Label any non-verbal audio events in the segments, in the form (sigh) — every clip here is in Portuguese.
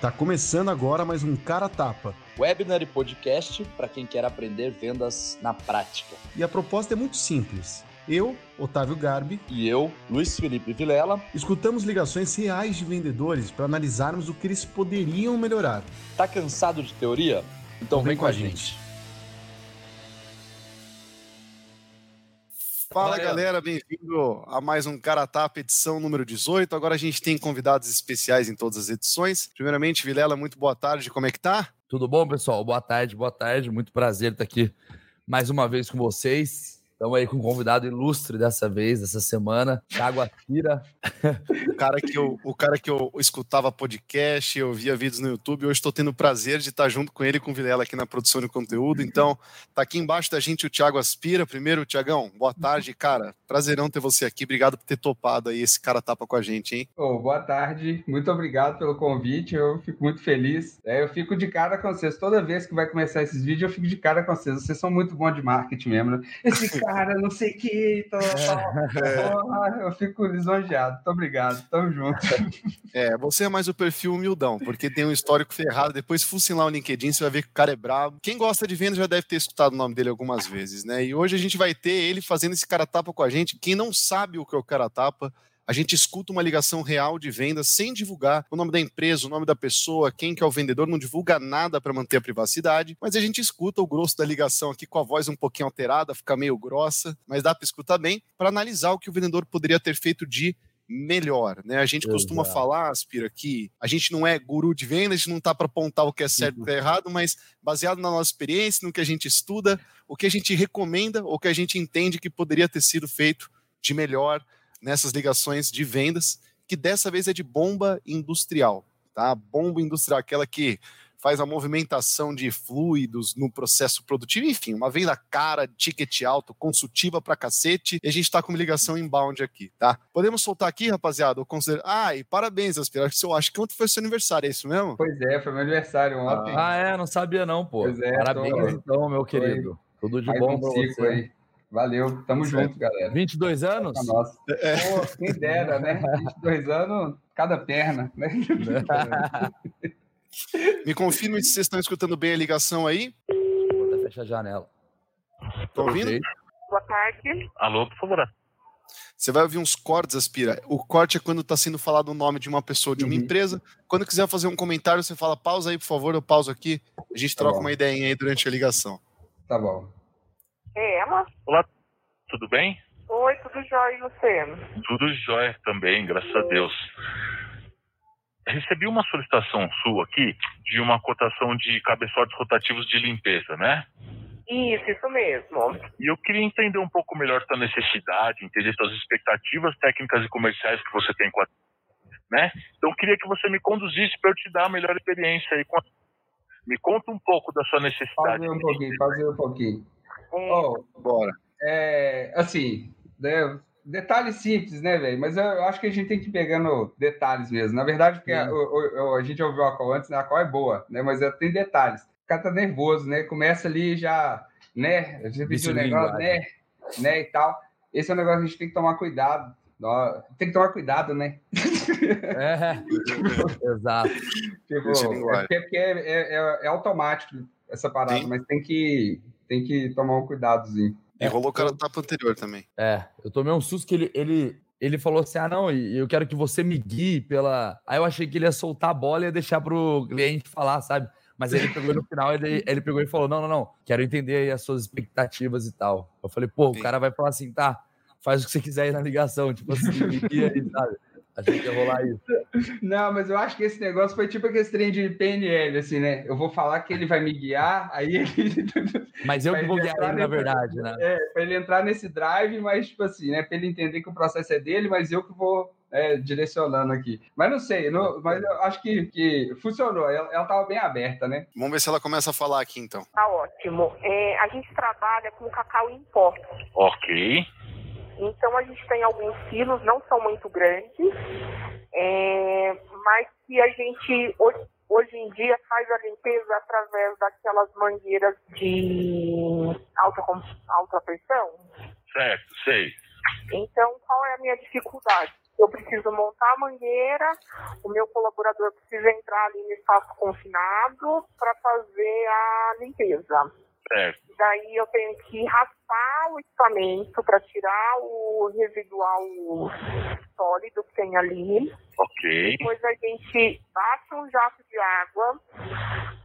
Tá começando agora mais um Cara Tapa. Webinar e podcast para quem quer aprender vendas na prática. E a proposta é muito simples. Eu, Otávio Garbi, E eu, Luiz Felipe Vilela, escutamos ligações reais de vendedores para analisarmos o que eles poderiam melhorar. tá cansado de teoria? Então vem, com a gente. Fala Valeu. galera, bem-vindo a mais um Cara Tapa, edição número 18. Agora a gente tem convidados especiais em todas as edições. Primeiramente, Vilela, muito boa tarde, como é que tá? Tudo bom, pessoal? Boa tarde, boa tarde. Muito prazer estar aqui mais uma vez com vocês. Estamos aí com um convidado ilustre dessa vez, dessa semana, Thiago Atira. O cara que eu, o cara que eu escutava podcast, eu via vídeos no YouTube, hoje estou tendo o prazer de estar junto com ele e com o Vilela aqui na produção de conteúdo. Então, tá aqui embaixo da gente o Thiago Aspira. Primeiro, Tiagão, boa tarde, cara. Prazerão ter você aqui. Obrigado por ter topado aí esse Cara Tapa com a gente, hein? Ô, boa tarde, muito obrigado pelo convite, eu fico muito feliz. É, eu fico de cara com vocês, toda vez que vai começar esses vídeos, eu fico de cara com vocês. Vocês são muito bons de marketing mesmo, né? Esse cara, (laughs) não sei o que, tal, tal. Porra, eu fico lisonjeado. Muito obrigado, tamo junto. (laughs) É, você é mais o perfil humildão, porque tem um histórico ferrado. Depois, fucem lá o LinkedIn, você vai ver que o cara é brabo. Quem gosta de venda já deve ter escutado o nome dele algumas vezes, né? E hoje a gente vai ter ele fazendo esse cara tapa com a gente. Quem não sabe o que é o cara tapa, a gente escuta uma ligação real de venda sem divulgar o nome da empresa, o nome da pessoa, quem que é o vendedor, não divulga nada para manter a privacidade, mas a gente escuta o grosso da ligação aqui com a voz um pouquinho alterada, fica meio grossa, mas dá para escutar bem, para analisar o que o vendedor poderia ter feito de melhor, né? A gente costuma Exato. falar, Aspira, que a gente não é guru de venda, a gente não tá para apontar o que é certo e o que é errado, mas baseado na nossa experiência, no que a gente estuda, o que a gente recomenda, ou o que a gente entende que poderia ter sido feito de melhor nessas ligações de vendas, que dessa vez é de bomba industrial, tá? Bomba industrial, aquela que faz a movimentação de fluidos no processo produtivo, enfim, uma venda cara, ticket alto, consultiva pra cacete, e a gente tá com uma ligação inbound aqui, tá? Podemos soltar aqui, rapaziada? Eu considero... Ah, e parabéns, Aspira, acho que eu acho que ontem foi seu aniversário, é isso mesmo? Pois é, foi meu aniversário ontem. Ah, é? Não sabia não, pô. Pois é, Parabéns tô- então, meu querido. Tudo de Mais bom um pra você. aí. Valeu, tamo Certo. junto, galera. 22 anos? Tá nossa. É. Pô, quem dera, né? (laughs) 22 anos, cada perna, né? (laughs) Me confirme se vocês estão escutando bem a ligação aí. Vou até fechar a janela. Estão ouvindo? Boa tarde. Alô, por favor. Você vai ouvir uns cortes, Aspira. O corte é quando está sendo falado o nome de uma pessoa, de uma Uhum. empresa. Quando quiser fazer um comentário, você fala pausa aí, por favor, eu pauso aqui. A gente Tá troca bom. uma ideinha aí durante a ligação. Tá bom. É ela? Tudo bem? Oi, tudo jóia e você? Tudo jóia também, graças a Deus. Recebi uma solicitação sua aqui de uma cotação de cabeçotes rotativos de limpeza, né? Isso, isso mesmo. E eu queria entender um pouco melhor sua necessidade, entender suas expectativas técnicas e comerciais que você tem com a... Né? Então eu queria que você me conduzisse para eu te dar a melhor experiência aí. com a- Me conta um pouco da sua necessidade. Fazer um pouquinho, fazer um pouquinho. É, Ó, Bora. é, assim, né, detalhes simples, né, velho? Mas eu acho que a gente tem que ir pegando detalhes mesmo. Na verdade, porque a, o- o- a gente ouviu a call antes, né? A call é boa, né? Mas ela tem detalhes. O cara tá nervoso, né? Começa ali já, né? Você pediu um de negócio, né? linguagem. Né? E tal. Esse é um negócio que a gente tem que tomar cuidado. Tem que tomar cuidado, né? É, (laughs) exato. Tipo, é porque, é, é- é- é automático essa parada, Sim. mas tem que, tem que tomar um cuidadozinho. E rolou o cara do tapa anterior também. É, eu tomei um susto que ele, ele, ele falou assim: ah, não, e eu quero que você me guie pela. Aí eu achei que ele ia soltar a bola e ia deixar pro cliente falar, sabe? Mas ele pegou no final, ele, ele pegou e falou: não, não, não, quero entender aí as suas expectativas e tal. Eu falei, pô, Sim. o cara vai falar assim, tá, faz o que você quiser aí na ligação, tipo assim, me guia aí, sabe? Achei que ia rolar isso. Não, mas eu acho que esse negócio foi tipo aquele trem de PNL, assim, né? Eu vou falar que ele vai me guiar, aí ele. (laughs) Mas eu que vou guiar ele, na verdade, né? É, pra ele entrar nesse drive, mas, tipo assim, né? Pra ele entender que o processo é dele, mas eu que vou é, direcionando aqui. Mas não sei, não- mas eu acho que, que funcionou. Ela, ela tava bem aberta, né? Vamos ver se ela começa a falar aqui, então. tá ótimo. É, a gente trabalha com cacau em pó. Ok. Então a gente tem alguns quilos, não são muito grandes, é, mas que a gente hoje, hoje em dia faz a limpeza através daquelas mangueiras de alta, alta pressão. Certo, sei. Então, qual é a minha dificuldade? eu preciso montar a mangueira, o meu colaborador precisa entrar ali no espaço confinado para fazer a limpeza. Certo. Daí eu tenho que raspar o equipamento para tirar o residual sólido que tem ali. Ok. Depois a gente bate um jato de água,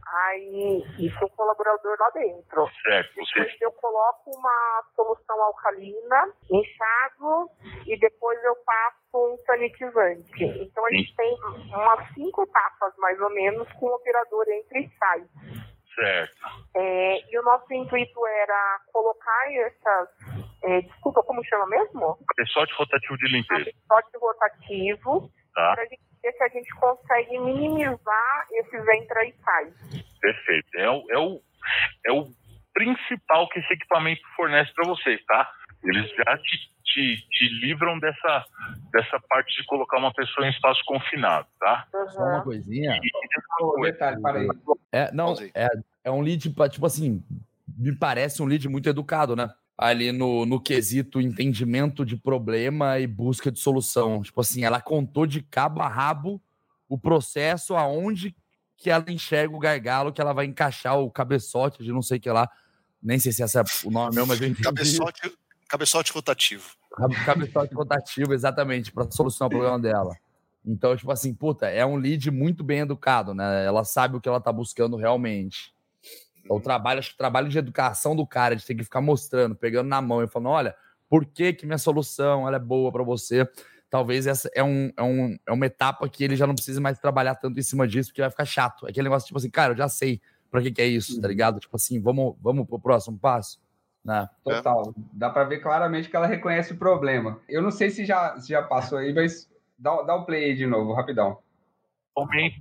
aí isso o colaborador lá dentro. Certo. Depois eu coloco uma solução alcalina, enxago e depois eu passo um sanitizante. Então a gente tem umas cinco etapas mais ou menos com o operador entra e sai. Certo. É, e o nosso intuito era colocar essas. é, desculpa, como chama mesmo? Cabeçote rotativo de limpeza. Cabeçote rotativo, Tá. para a gente ver se a gente consegue minimizar esses entra e sai. Perfeito. É o, é o, é o principal que esse equipamento fornece para vocês, tá? Eles já te, te, te livram dessa, dessa parte de colocar uma pessoa em espaço confinado, tá? Só uma coisinha. Ô, detalhe, para aí. É, não, é, é um lead, tipo assim, me parece um lead muito educado, né? Ali no, no quesito entendimento de problema e busca de solução. Tipo assim, ela contou de cabo a rabo o processo aonde que ela enxerga o gargalo, que ela vai encaixar o cabeçote de não sei o que lá. Nem sei se esse é o nome mesmo, mas eu entendi. Cabeçote, cabeçote rotativo. Cabe- Cabeçote rotativo, exatamente, para solucionar o problema dela. Então, tipo assim, puta, é um lead muito bem educado, né? Ela sabe o que ela tá buscando realmente. Então, o trabalho, acho que o trabalho de educação do cara, de ter que ficar mostrando, pegando na mão e falando, olha, por que que minha solução ela é boa para você? Talvez essa é, um, é, um, é uma etapa que ele já não precisa mais trabalhar tanto em cima disso, porque vai ficar chato. É aquele negócio, tipo assim, cara, eu já sei pra que que é isso, tá ligado? Tipo assim, vamos, vamos pro próximo passo? Né? Total. Dá para ver claramente que ela reconhece o problema. Eu não sei se já, se já passou aí, mas dá, dá o play aí de novo, rapidão. Momento.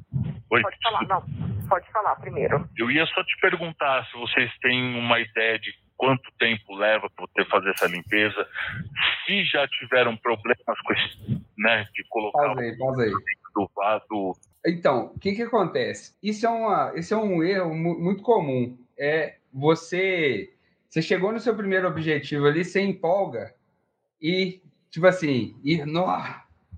Oi, Pode falar, não. Pode falar primeiro. Eu ia só te perguntar se vocês têm uma ideia de quanto tempo leva para você fazer essa limpeza, se já tiveram problemas com esse, né, de colocar pausa aí. do vaso. Então, o que que acontece? Isso é, uma, isso é um erro mu- muito comum. É você, você chegou no seu primeiro objetivo ali, você empolga e, tipo assim, e, nó,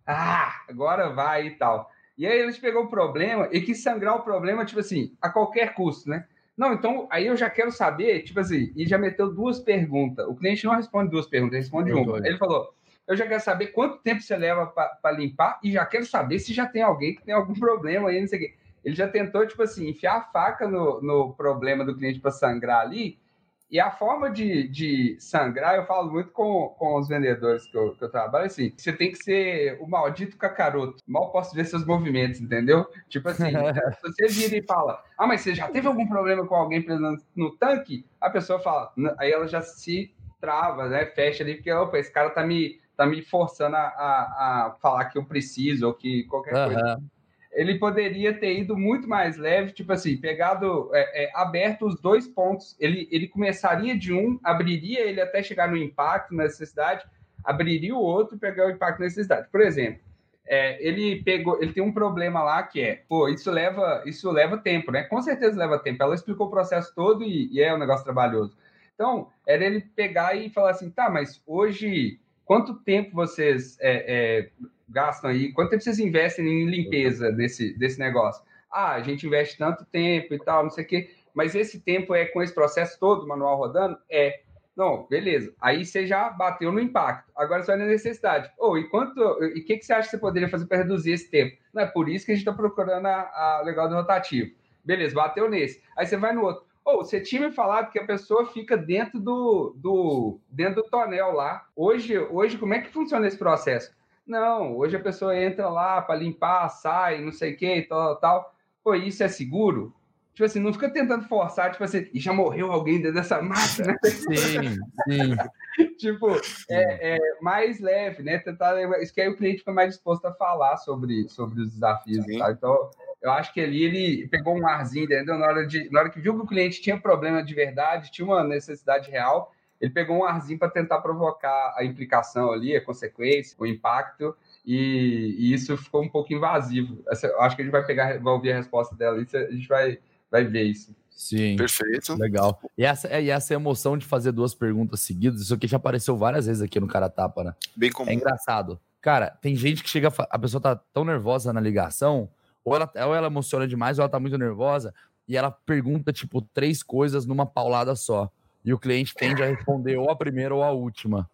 ah, agora vai e tal. E aí gente pegou o problema e quis sangrar o problema, tipo assim, a qualquer custo, né? Não, então aí eu já quero saber, tipo assim, e já meteu duas perguntas. O cliente não responde duas perguntas, ele responde uma. Ele falou: eu já quero saber quanto tempo você leva para limpar e já quero saber se já tem alguém que tem algum (laughs) problema aí, não sei o quê. Ele já tentou, tipo assim, enfiar a faca no, no problema do cliente para sangrar ali. E a forma de, de sangrar, eu falo muito com, com os vendedores que eu, que eu trabalho, assim, você tem que ser o maldito cacaroto. Mal posso ver seus movimentos, entendeu? Tipo assim, (laughs) se você vira e fala, ah, mas você já teve algum problema com alguém preso no, tanque? A pessoa fala, aí ela já se trava, né? Fecha ali, porque, opa, esse cara tá me, tá me forçando a, a, a falar que eu preciso ou que qualquer coisa Aham. Ele poderia ter ido muito mais leve, tipo assim, pegado, é, é, aberto os dois pontos. Ele, ele começaria de um, abriria ele até chegar no impacto, na necessidade, abriria o outro e pegar o impacto na necessidade. Por exemplo, é, ele pegou, ele tem um problema lá que é, pô, isso leva, isso leva tempo, né? Com certeza leva tempo. Ela explicou o processo todo e, e é um negócio trabalhoso. Então, era ele pegar e falar assim, tá, mas hoje, quanto tempo vocês é, é, gastam aí? Quanto tempo vocês investem em limpeza desse, desse negócio? Ah, a gente investe tanto tempo e tal, não sei o quê, mas esse tempo é com esse processo todo, manual rodando? É. Não, beleza. Aí você já bateu no impacto. Agora vai na necessidade. Ou e quanto. E o que, que você acha que você poderia fazer para reduzir esse tempo? Não é por isso que a gente está procurando a, a legal do rotativo. Beleza, bateu nesse. Aí você vai no outro. Ou você tinha me falado que a pessoa fica dentro do, do dentro do tonel lá. Hoje, hoje, como é que funciona esse processo? Não, hoje a pessoa entra lá para limpar, sai, não sei o que, tal, tal. Pô, isso é seguro? Tipo assim, não fica tentando forçar, tipo assim, e já morreu alguém dentro dessa máquina, né? Sim, sim. (laughs) tipo, é, é mais leve, né? Tentar isso que aí o cliente fica mais disposto a falar sobre, sobre os desafios, Sim. tá? Então, eu acho que ali ele pegou um arzinho, entendeu? Na hora, de, na hora que viu que o cliente tinha problema de verdade, tinha uma necessidade real, ele pegou um arzinho para tentar provocar a implicação ali, a consequência, o impacto, e, e isso ficou um pouco invasivo. Essa- acho que a gente vai pegar, vai ouvir a resposta dela, e a gente vai, vai ver isso. Sim. Perfeito. Legal. E essa, é- e essa emoção de fazer duas perguntas seguidas, isso aqui já apareceu várias vezes aqui no Cara Tapa, né? Bem comum. É engraçado. Cara, tem gente que chega, a pessoa tá tão nervosa na ligação, ou ela, ou ela emociona demais, ou ela tá muito nervosa, e ela pergunta, tipo, três coisas numa paulada só. E o cliente tende a responder ou a primeira ou a última.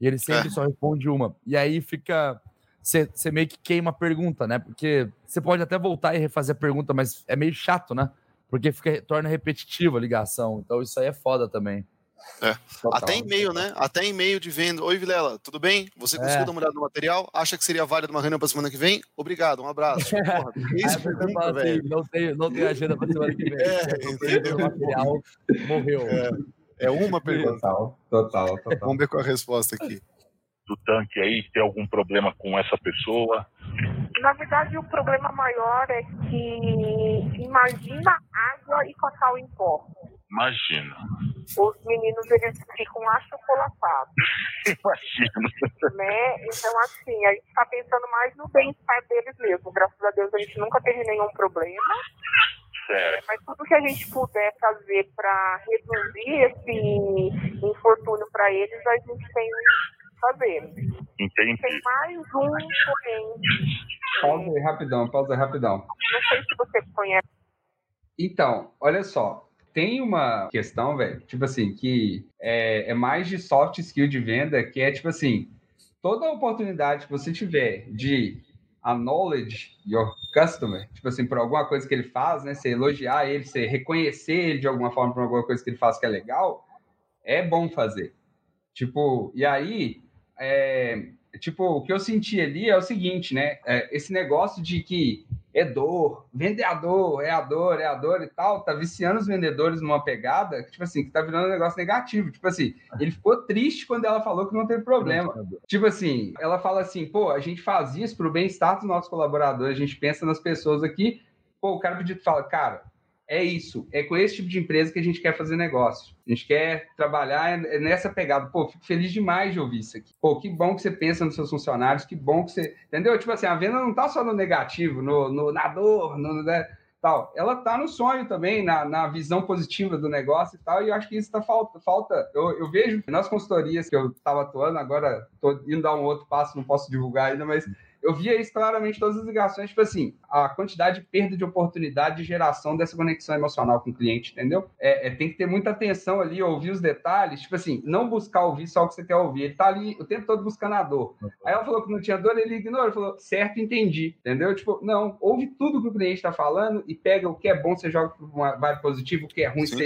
E ele sempre só responde uma. E aí fica. Você meio que queima a pergunta, né? Porque você pode até voltar e refazer a pergunta, mas é meio chato, né? Porque fica, torna repetitiva a ligação. Então isso aí é foda também. É. Até e-mail, né? Até e-mail de venda. Oi, Vilela, tudo bem? Você conseguiu É. dar uma olhada no material? Acha que seria válido uma reunião pra semana que vem? Obrigado, um abraço. (laughs) Porra, Aí isso, pergunta, assim, não tenho, não tenho agenda pra semana que vem. É, material, morreu. É uma pergunta. Total, total, total. Vamos ver qual é a resposta aqui. Do tanque aí, tem algum problema com essa pessoa? Na verdade, o problema maior é que imagina água e cacau em pó. Imagina. Os meninos eles ficam achocolatados, (laughs) Imagina. né? Então, assim, a gente está pensando mais no bem-estar deles mesmo. Graças a Deus a gente nunca teve nenhum problema. Certo. Mas tudo que a gente puder fazer para reduzir esse infortúnio para eles, a gente tem que fazer. Entendi. Tem mais um, porém, Pausa aí rapidão, pausa aí rapidão. não sei se você conhece. Então, olha só. Tem uma questão, velho, tipo assim, que é, é mais de soft skill de venda, que é tipo assim, toda oportunidade que você tiver de acknowledge your customer, tipo assim, por alguma coisa que ele faz, né? Você elogiar ele, você reconhecer ele de alguma forma por alguma coisa que ele faz que é legal, é bom fazer. Tipo, e aí, é, tipo, o que eu senti ali é o seguinte, né? É, esse negócio de que é dor, vender a dor, é a dor, é a dor e tal, tá viciando os vendedores numa pegada que, tipo assim, que tá virando um negócio negativo. Tipo assim, ele ficou triste quando ela falou que não teve problema. Tipo assim, ela fala assim, pô, a gente faz isso pro bem-estar dos nossos colaboradores, a gente pensa nas pessoas aqui. Pô, o cara pediu fala, cara, é isso, é com esse tipo de empresa que a gente quer fazer negócio. A gente quer trabalhar é nessa pegada. Pô, fico feliz demais de ouvir isso aqui. Pô, que bom que você pensa nos seus funcionários, que bom que você. Entendeu? Tipo assim, a venda não tá só no negativo, no, no na dor, no, né, tal. Ela tá no sonho também, na, na visão positiva do negócio e tal. E eu acho que isso tá falta. falta eu, eu vejo nas consultorias que eu tava atuando, agora tô indo dar um outro passo, não posso divulgar ainda, mas eu via isso claramente todas as ligações, tipo assim, a quantidade de perda de oportunidade de geração dessa conexão emocional com o cliente, entendeu? É, é, tem que ter muita atenção ali, ouvir os detalhes, tipo assim, não buscar ouvir só o que você quer ouvir. Ele tá ali o tempo todo buscando a dor. Aí ela falou que não tinha dor, ele ignorou, ele falou, certo, entendi, entendeu? Tipo, não, ouve tudo que o cliente tá falando e pega o que é bom, você joga para uma vibe positiva, o que é ruim, Sim.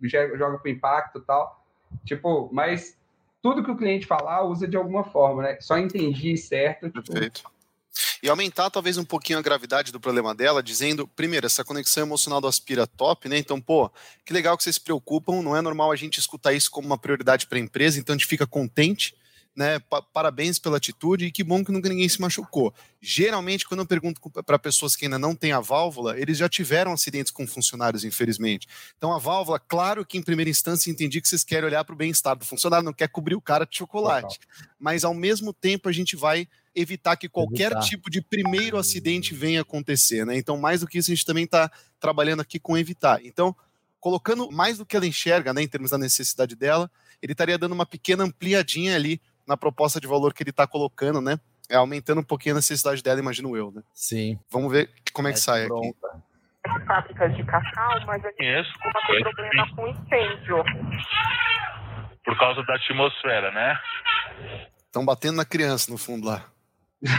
você joga para impacto e tal. Tipo, mas tudo que o cliente falar, usa de alguma forma, né? Só entendi certo. Tipo, Perfeito. E aumentar talvez um pouquinho a gravidade do problema dela, dizendo, primeiro, essa conexão emocional do Aspira top, né? Então, pô, que legal que vocês se preocupam, não é normal a gente escutar isso como uma prioridade para a empresa, então a gente fica contente, né? Pa- parabéns pela atitude e que bom que nunca ninguém se machucou. Geralmente, quando eu pergunto para pessoas que ainda não têm a válvula, eles já tiveram acidentes com funcionários, infelizmente. Então, a válvula, claro que em primeira instância entendi que vocês querem olhar para o bem-estar do funcionário, não quer cobrir o cara de chocolate. Mas, ao mesmo tempo, a gente vai evitar que qualquer Evitar. tipo de primeiro acidente venha acontecer, né? Então, mais do que isso, a gente também está trabalhando aqui com evitar. Então, colocando mais do que ela enxerga, né, em termos da necessidade dela, ele estaria dando uma pequena ampliadinha ali na proposta de valor que ele está colocando, né? É, aumentando um pouquinho a necessidade dela, imagino eu, né? Sim. Vamos ver como é que sai aqui. pronta. fábricas de cacau, mas a gente costuma ter problema com incêndio. Por causa da atmosfera, né? Estão batendo na criança no fundo lá.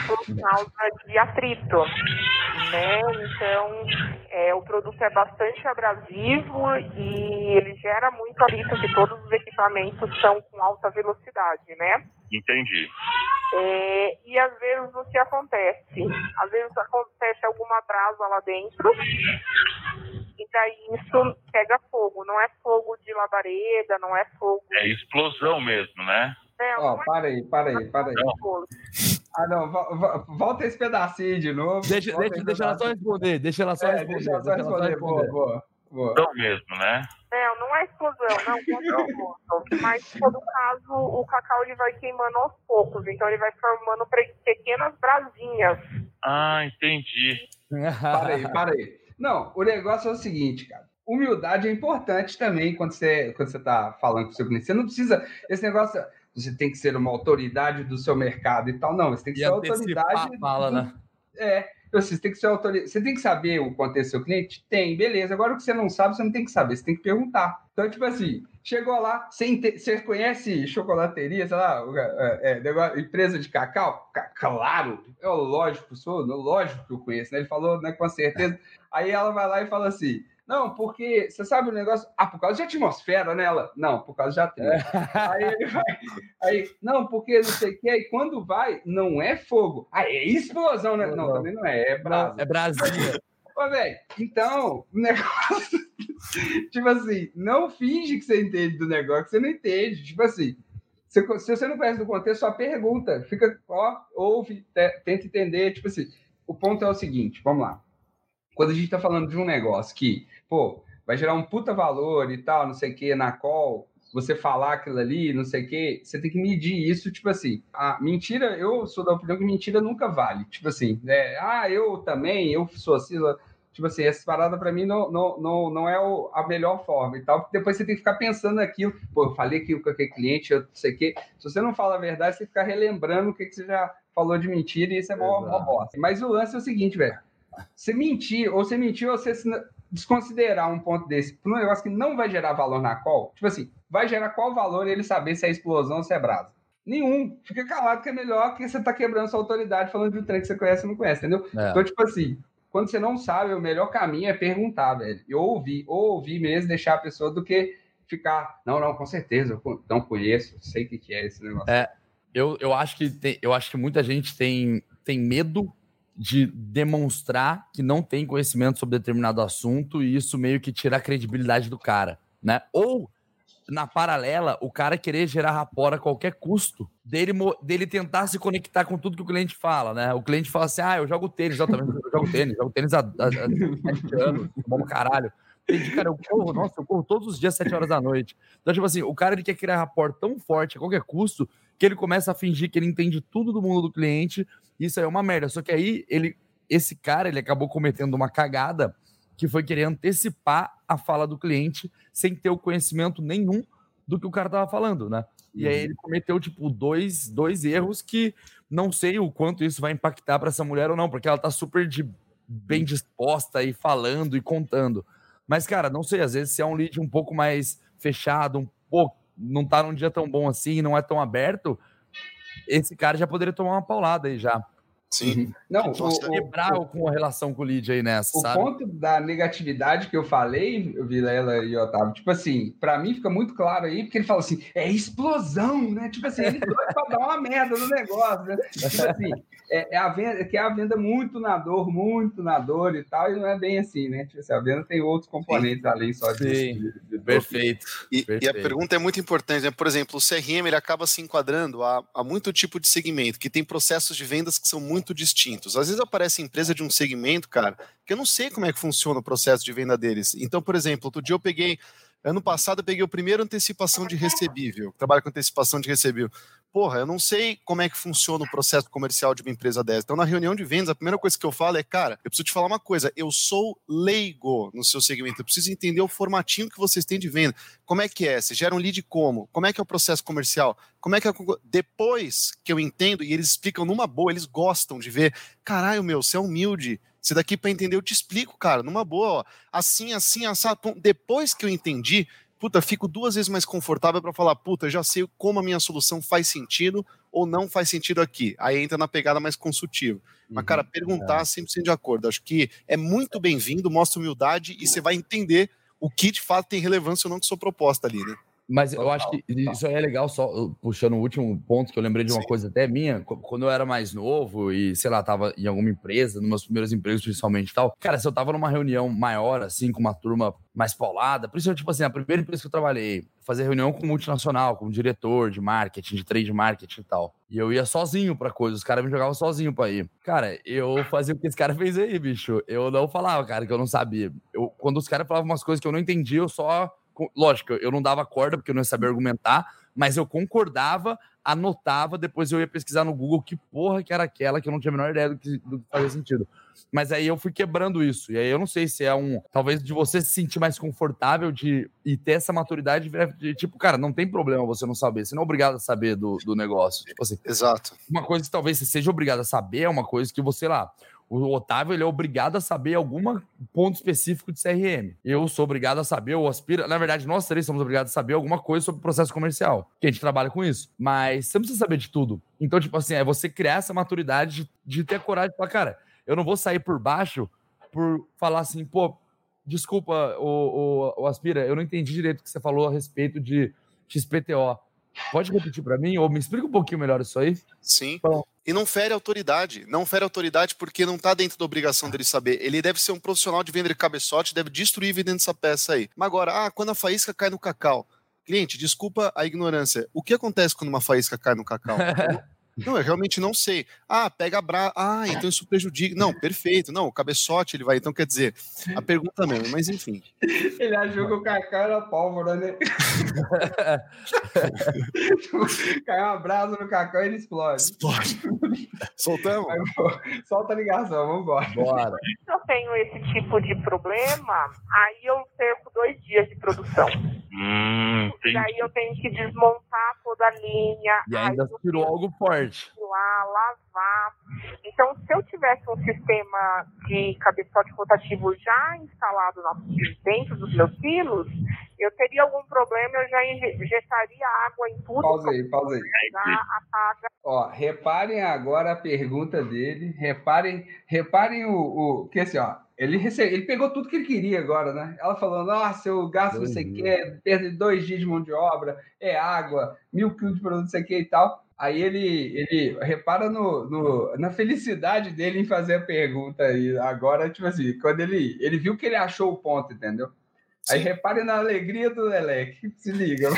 Por causa de atrito, né? Então, é, o produto é bastante abrasivo e ele gera muito atrito, que todos os equipamentos são com alta velocidade, né? Entendi. É, e às vezes o que acontece? Às vezes acontece alguma brasa lá dentro e daí isso pega fogo. Não é fogo de labareda, não é fogo... É explosão mesmo, né? Não, Ó, não é para aí, para aí, para aí. fogo. Ah, não, vo- vo- volta esse pedacinho de novo. Deixa, deixa, deixa ela só responder. Deixa ela só É, responder. deixa ela só responder. Boa, boa, boa. Explosão mesmo, né? Não, não é explosão, não. Mas, todo caso, o cacau ele vai queimando aos poucos, então ele vai formando pequenas brasinhas. Ah, entendi. Para aí, para aí. Não, o negócio é o seguinte, cara. Humildade é importante também quando você, quando você tá falando com o seu cliente. Você não precisa. Esse negócio. Você tem que ser uma autoridade do seu mercado e tal. Não, você tem que E ser autoridade. fala, né? É, você tem que ser autoridade. Você tem que saber o contexto do seu cliente? Tem, beleza. Agora o que você não sabe, você não tem que saber, você tem que perguntar. Então, tipo assim, chegou lá, você, você conhece chocolateria, sei lá, é, é, negócio- empresa de cacau? Ca- Claro, é lógico, sou, lógico que eu conheço, né? Ele falou, né, com certeza. Aí ela vai lá e fala assim. Não, porque você sabe o negócio. Ah, por causa de atmosfera nela? Não, por causa de atmosfera. Aí ele vai. Aí, não, porque não sei o que. Aí quando vai, não é fogo. Ah, é explosão, né? Não, Não. também não é. É brasa. É Brasília. Ô, velho, então, o negócio. (laughs) tipo assim, não finge que você entende do negócio, que você não entende. Tipo assim, se, se você não conhece do contexto, só pergunta. Fica, ó, ouve, te- tenta entender. Tipo assim, o ponto é o seguinte, vamos lá. Quando a gente tá falando de um negócio que, pô, vai gerar um puta valor e tal, não sei o que, na call, você falar aquilo ali, não sei o que, você tem que medir isso, tipo assim, a mentira, eu sou da opinião que mentira nunca vale. Tipo assim, né? Ah, eu também, eu sou assim. Tipo assim, essa parada pra mim não, não, não, não é o- a melhor forma e tal, porque depois você tem que ficar pensando naquilo. Pô, eu falei aquilo com aquele cliente, eu não sei o quê. Se você não fala a verdade, você fica relembrando o que, que você já falou de mentira e isso é mó, bosta. Mas o lance é o seguinte, velho. Você mentir, ou você mentir, ou você desconsiderar um ponto desse para um negócio que não vai gerar valor na call, tipo assim, vai gerar qual valor ele saber se é explosão ou se é brasa? Nenhum. Fica calado que é melhor que você tá quebrando sua autoridade falando de um trem que você conhece ou não conhece, entendeu? É. Então, tipo assim, quando você não sabe, o melhor caminho é perguntar, velho. E ouvir, ou ouvir mesmo, deixar a pessoa do que ficar, não, não, com certeza, eu não conheço, sei o que, que é esse negócio. É. Eu, eu, acho que tem, eu acho que muita gente tem, tem medo de demonstrar que não tem conhecimento sobre determinado assunto e isso meio que tira a credibilidade do cara, né? Ou, na paralela, o cara querer gerar rapport a qualquer custo, dele, dele tentar se conectar com tudo que o cliente fala, né? O cliente fala assim, ah, eu jogo tênis, eu também (laughs) jogo tênis, jogo tênis há, há, há anos, bom caralho. Cara, eu corro, nossa, eu corro todos os dias, sete horas da noite. Então, tipo assim, o cara ele quer criar rapport tão forte a qualquer custo que ele começa a fingir que ele entende tudo do mundo do cliente. E isso aí é uma merda. Só que aí ele, esse cara, ele acabou cometendo uma cagada que foi querer antecipar a fala do cliente sem ter o conhecimento nenhum do que o cara tava falando, né? E aí ele cometeu, tipo, dois, dois erros que não sei o quanto isso vai impactar para essa mulher ou não, porque ela tá super de, bem disposta e falando e contando. Mas, cara, não sei, às vezes se é um lead um pouco mais fechado, um pouco, não tá num dia tão bom assim, não é tão aberto, esse cara já poderia tomar uma paulada aí já. Sim. Não, Nossa, o, o, com a relação com o lead aí nessa, o sabe? ponto da negatividade que eu falei, Vilela e Otávio, tipo assim, pra mim fica muito claro aí, porque ele fala assim, é explosão, né? Tipo assim, ele doido pra dar uma merda no negócio, né? Tipo assim, é, é a venda, que é a venda muito na dor, muito na dor e tal, e não é bem assim, né? Tipo assim, a venda tem outros componentes além só de, Sim. de, de. Perfeito. E, e a Perfeito. pergunta é muito importante, né? Por exemplo, o CRM ele acaba se enquadrando a, a muito tipo de segmento, que tem processos de vendas que são muito distintos. Às vezes aparece empresa de um segmento, cara, que eu não sei como é que funciona o processo de venda deles. Então, por exemplo, outro dia eu peguei, ano passado eu peguei o primeiro antecipação de recebível, trabalho com antecipação de recebível. Porra, eu não sei como é que funciona o processo comercial de uma empresa dessa. Então, na reunião de vendas, a primeira coisa que eu falo é, cara, eu preciso te falar uma coisa, eu sou leigo no seu segmento, eu preciso entender o formatinho que vocês têm de venda. Como é que é? Você gera um lead como? Como é que é o processo comercial? Como é que é Depois que eu entendo, e eles explicam numa boa, eles gostam de ver, caralho, meu, você é humilde. Se daqui para entender, eu te explico, cara, numa boa, ó. Assim, assim, assado. Depois que eu entendi, puta, fico duas vezes mais confortável para falar, puta, já sei como a minha solução faz sentido ou não faz sentido aqui. Aí entra na pegada mais consultiva. Mas, cara, perguntar 100% de acordo. Acho que é muito bem-vindo, mostra humildade e você vai entender o que de fato tem relevância ou não com sua proposta ali, né? Mas eu acho que isso aí é legal, só puxando o último ponto que eu lembrei de uma Sim. coisa até minha, qu- quando eu era mais novo e, sei lá, tava em alguma empresa, nos meus primeiros empregos principalmente e tal. Cara, se eu tava numa reunião maior, assim, com uma turma mais paulada, por isso eu, tipo assim, a primeira empresa que eu trabalhei, fazer reunião com multinacional, com diretor de marketing, de trade marketing e tal. E eu ia sozinho pra coisa, os caras me jogavam sozinho pra ir. Cara, eu fazia o que esse cara (laughs) fez aí, bicho. Eu não falava, cara, que eu não sabia. Eu, quando os caras falavam umas coisas que eu não entendia, eu só. Co- Lógico, eu não dava corda porque eu não sabia argumentar, Mas eu concordava, anotava, depois eu ia pesquisar no Google que porra que era aquela que eu não tinha a menor ideia do que, do que fazia sentido. Mas aí eu fui quebrando isso. E aí eu não sei se é um. Talvez de você se sentir mais confortável de e ter essa maturidade de, de tipo, cara, não tem problema você não saber. Você não é obrigado a saber do, do negócio. Tipo assim. Exato. Uma coisa que talvez você seja obrigado a saber é uma coisa que você lá. O Otávio ele é obrigado a saber algum ponto específico de CRM. Eu sou obrigado a saber, o Aspira. Na verdade, nós três somos obrigados a saber alguma coisa sobre processo comercial, que a gente trabalha com isso. Mas você não precisa saber de tudo. Então, tipo assim, é você criar essa maturidade de, de ter coragem de falar, cara, eu não vou sair por baixo por falar assim, pô, desculpa, o, o, o Aspira, eu não entendi direito o que você falou a respeito de XPTO. Pode repetir para mim? Ou me explica um pouquinho melhor isso aí? Sim. E não fere autoridade. Não fere autoridade porque não está dentro da obrigação dele saber. Ele deve ser um profissional de vender cabeçote, deve destruir vendendo essa peça aí. Mas agora, ah, quando a faísca cai no cacau. Cliente, desculpa a ignorância. O que acontece quando uma faísca cai no cacau? (laughs) Não, eu realmente não sei. Ah, pega a bra... Ah, então isso prejudica. Não, perfeito. Não, o cabeçote ele vai. Então quer dizer, a pergunta mesmo, mas enfim. Ele achou que o Cacau era pólvora, né? (laughs) Cai uma brasa no Cacau e ele explode. Explode. Soltamos? Solta a ligação, vamos embora. Bora. Se eu tenho esse tipo de problema, aí eu perco dois dias de produção. Hum, e aí eu tenho que desmontar toda a linha. E ainda tirou algo forte. Lá, lavar. Então, se eu tivesse um sistema de cabeçote rotativo já instalado dentro dos meus quilos, eu teria algum problema, eu já injetaria água em tudo. Pausa aí, pausa aí. apaga. Ó, reparem agora a pergunta dele, reparem, reparem o, o que assim, ó, ele, recebe, ele pegou tudo que ele queria agora, né? Ela falou, nossa, eu gasto você quer, perda de dois dias de mão de obra, é água, mil quilos de produto, você quer e tal. Aí ele, ele repara no, no, na felicidade dele em fazer a pergunta. E agora, tipo assim, quando ele, ele viu que ele achou o ponto, entendeu? Sim. Aí repare na alegria do Lelec. (laughs) Se liga.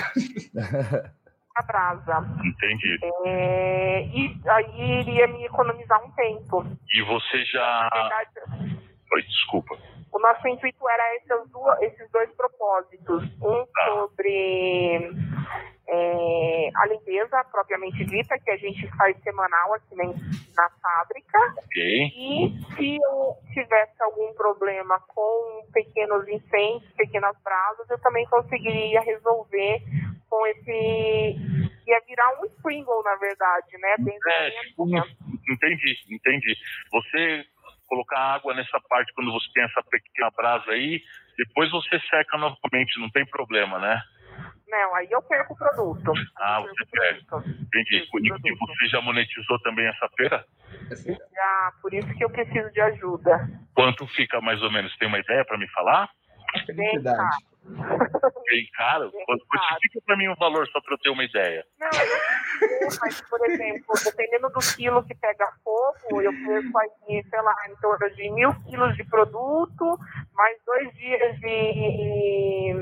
A brasa. Entendi. É, e aí iria me economizar um tempo. E você já. Verdade... Oi, desculpa. O nosso intuito era esses dois propósitos. Um tá. sobre é, a limpeza propriamente dita, que a gente faz semanal aqui na, na fábrica. Okay. E se eu tivesse algum problema com pequenos incêndios, pequenas brasas, eu também conseguiria resolver com esse. ia virar um sprinkle, na verdade, né? Dentro é, tipo, entendi, entendi. Você colocar água nessa parte quando você tem essa pequena brasa aí, depois você seca novamente, não tem problema, né? Não, aí eu perco o produto. Ah, você perde. Entendi. E você já monetizou também essa feira? Já, por isso que eu preciso de ajuda. Quanto fica mais ou menos? Tem uma ideia para me falar? Felicidade. Bem caro? Quantifica para mim o um valor só para eu ter uma ideia. Não, eu sei, mas, por exemplo, dependendo do quilo que pega fogo, eu perco aqui, sei lá, em torno de mil quilos de produto, mais dois dias de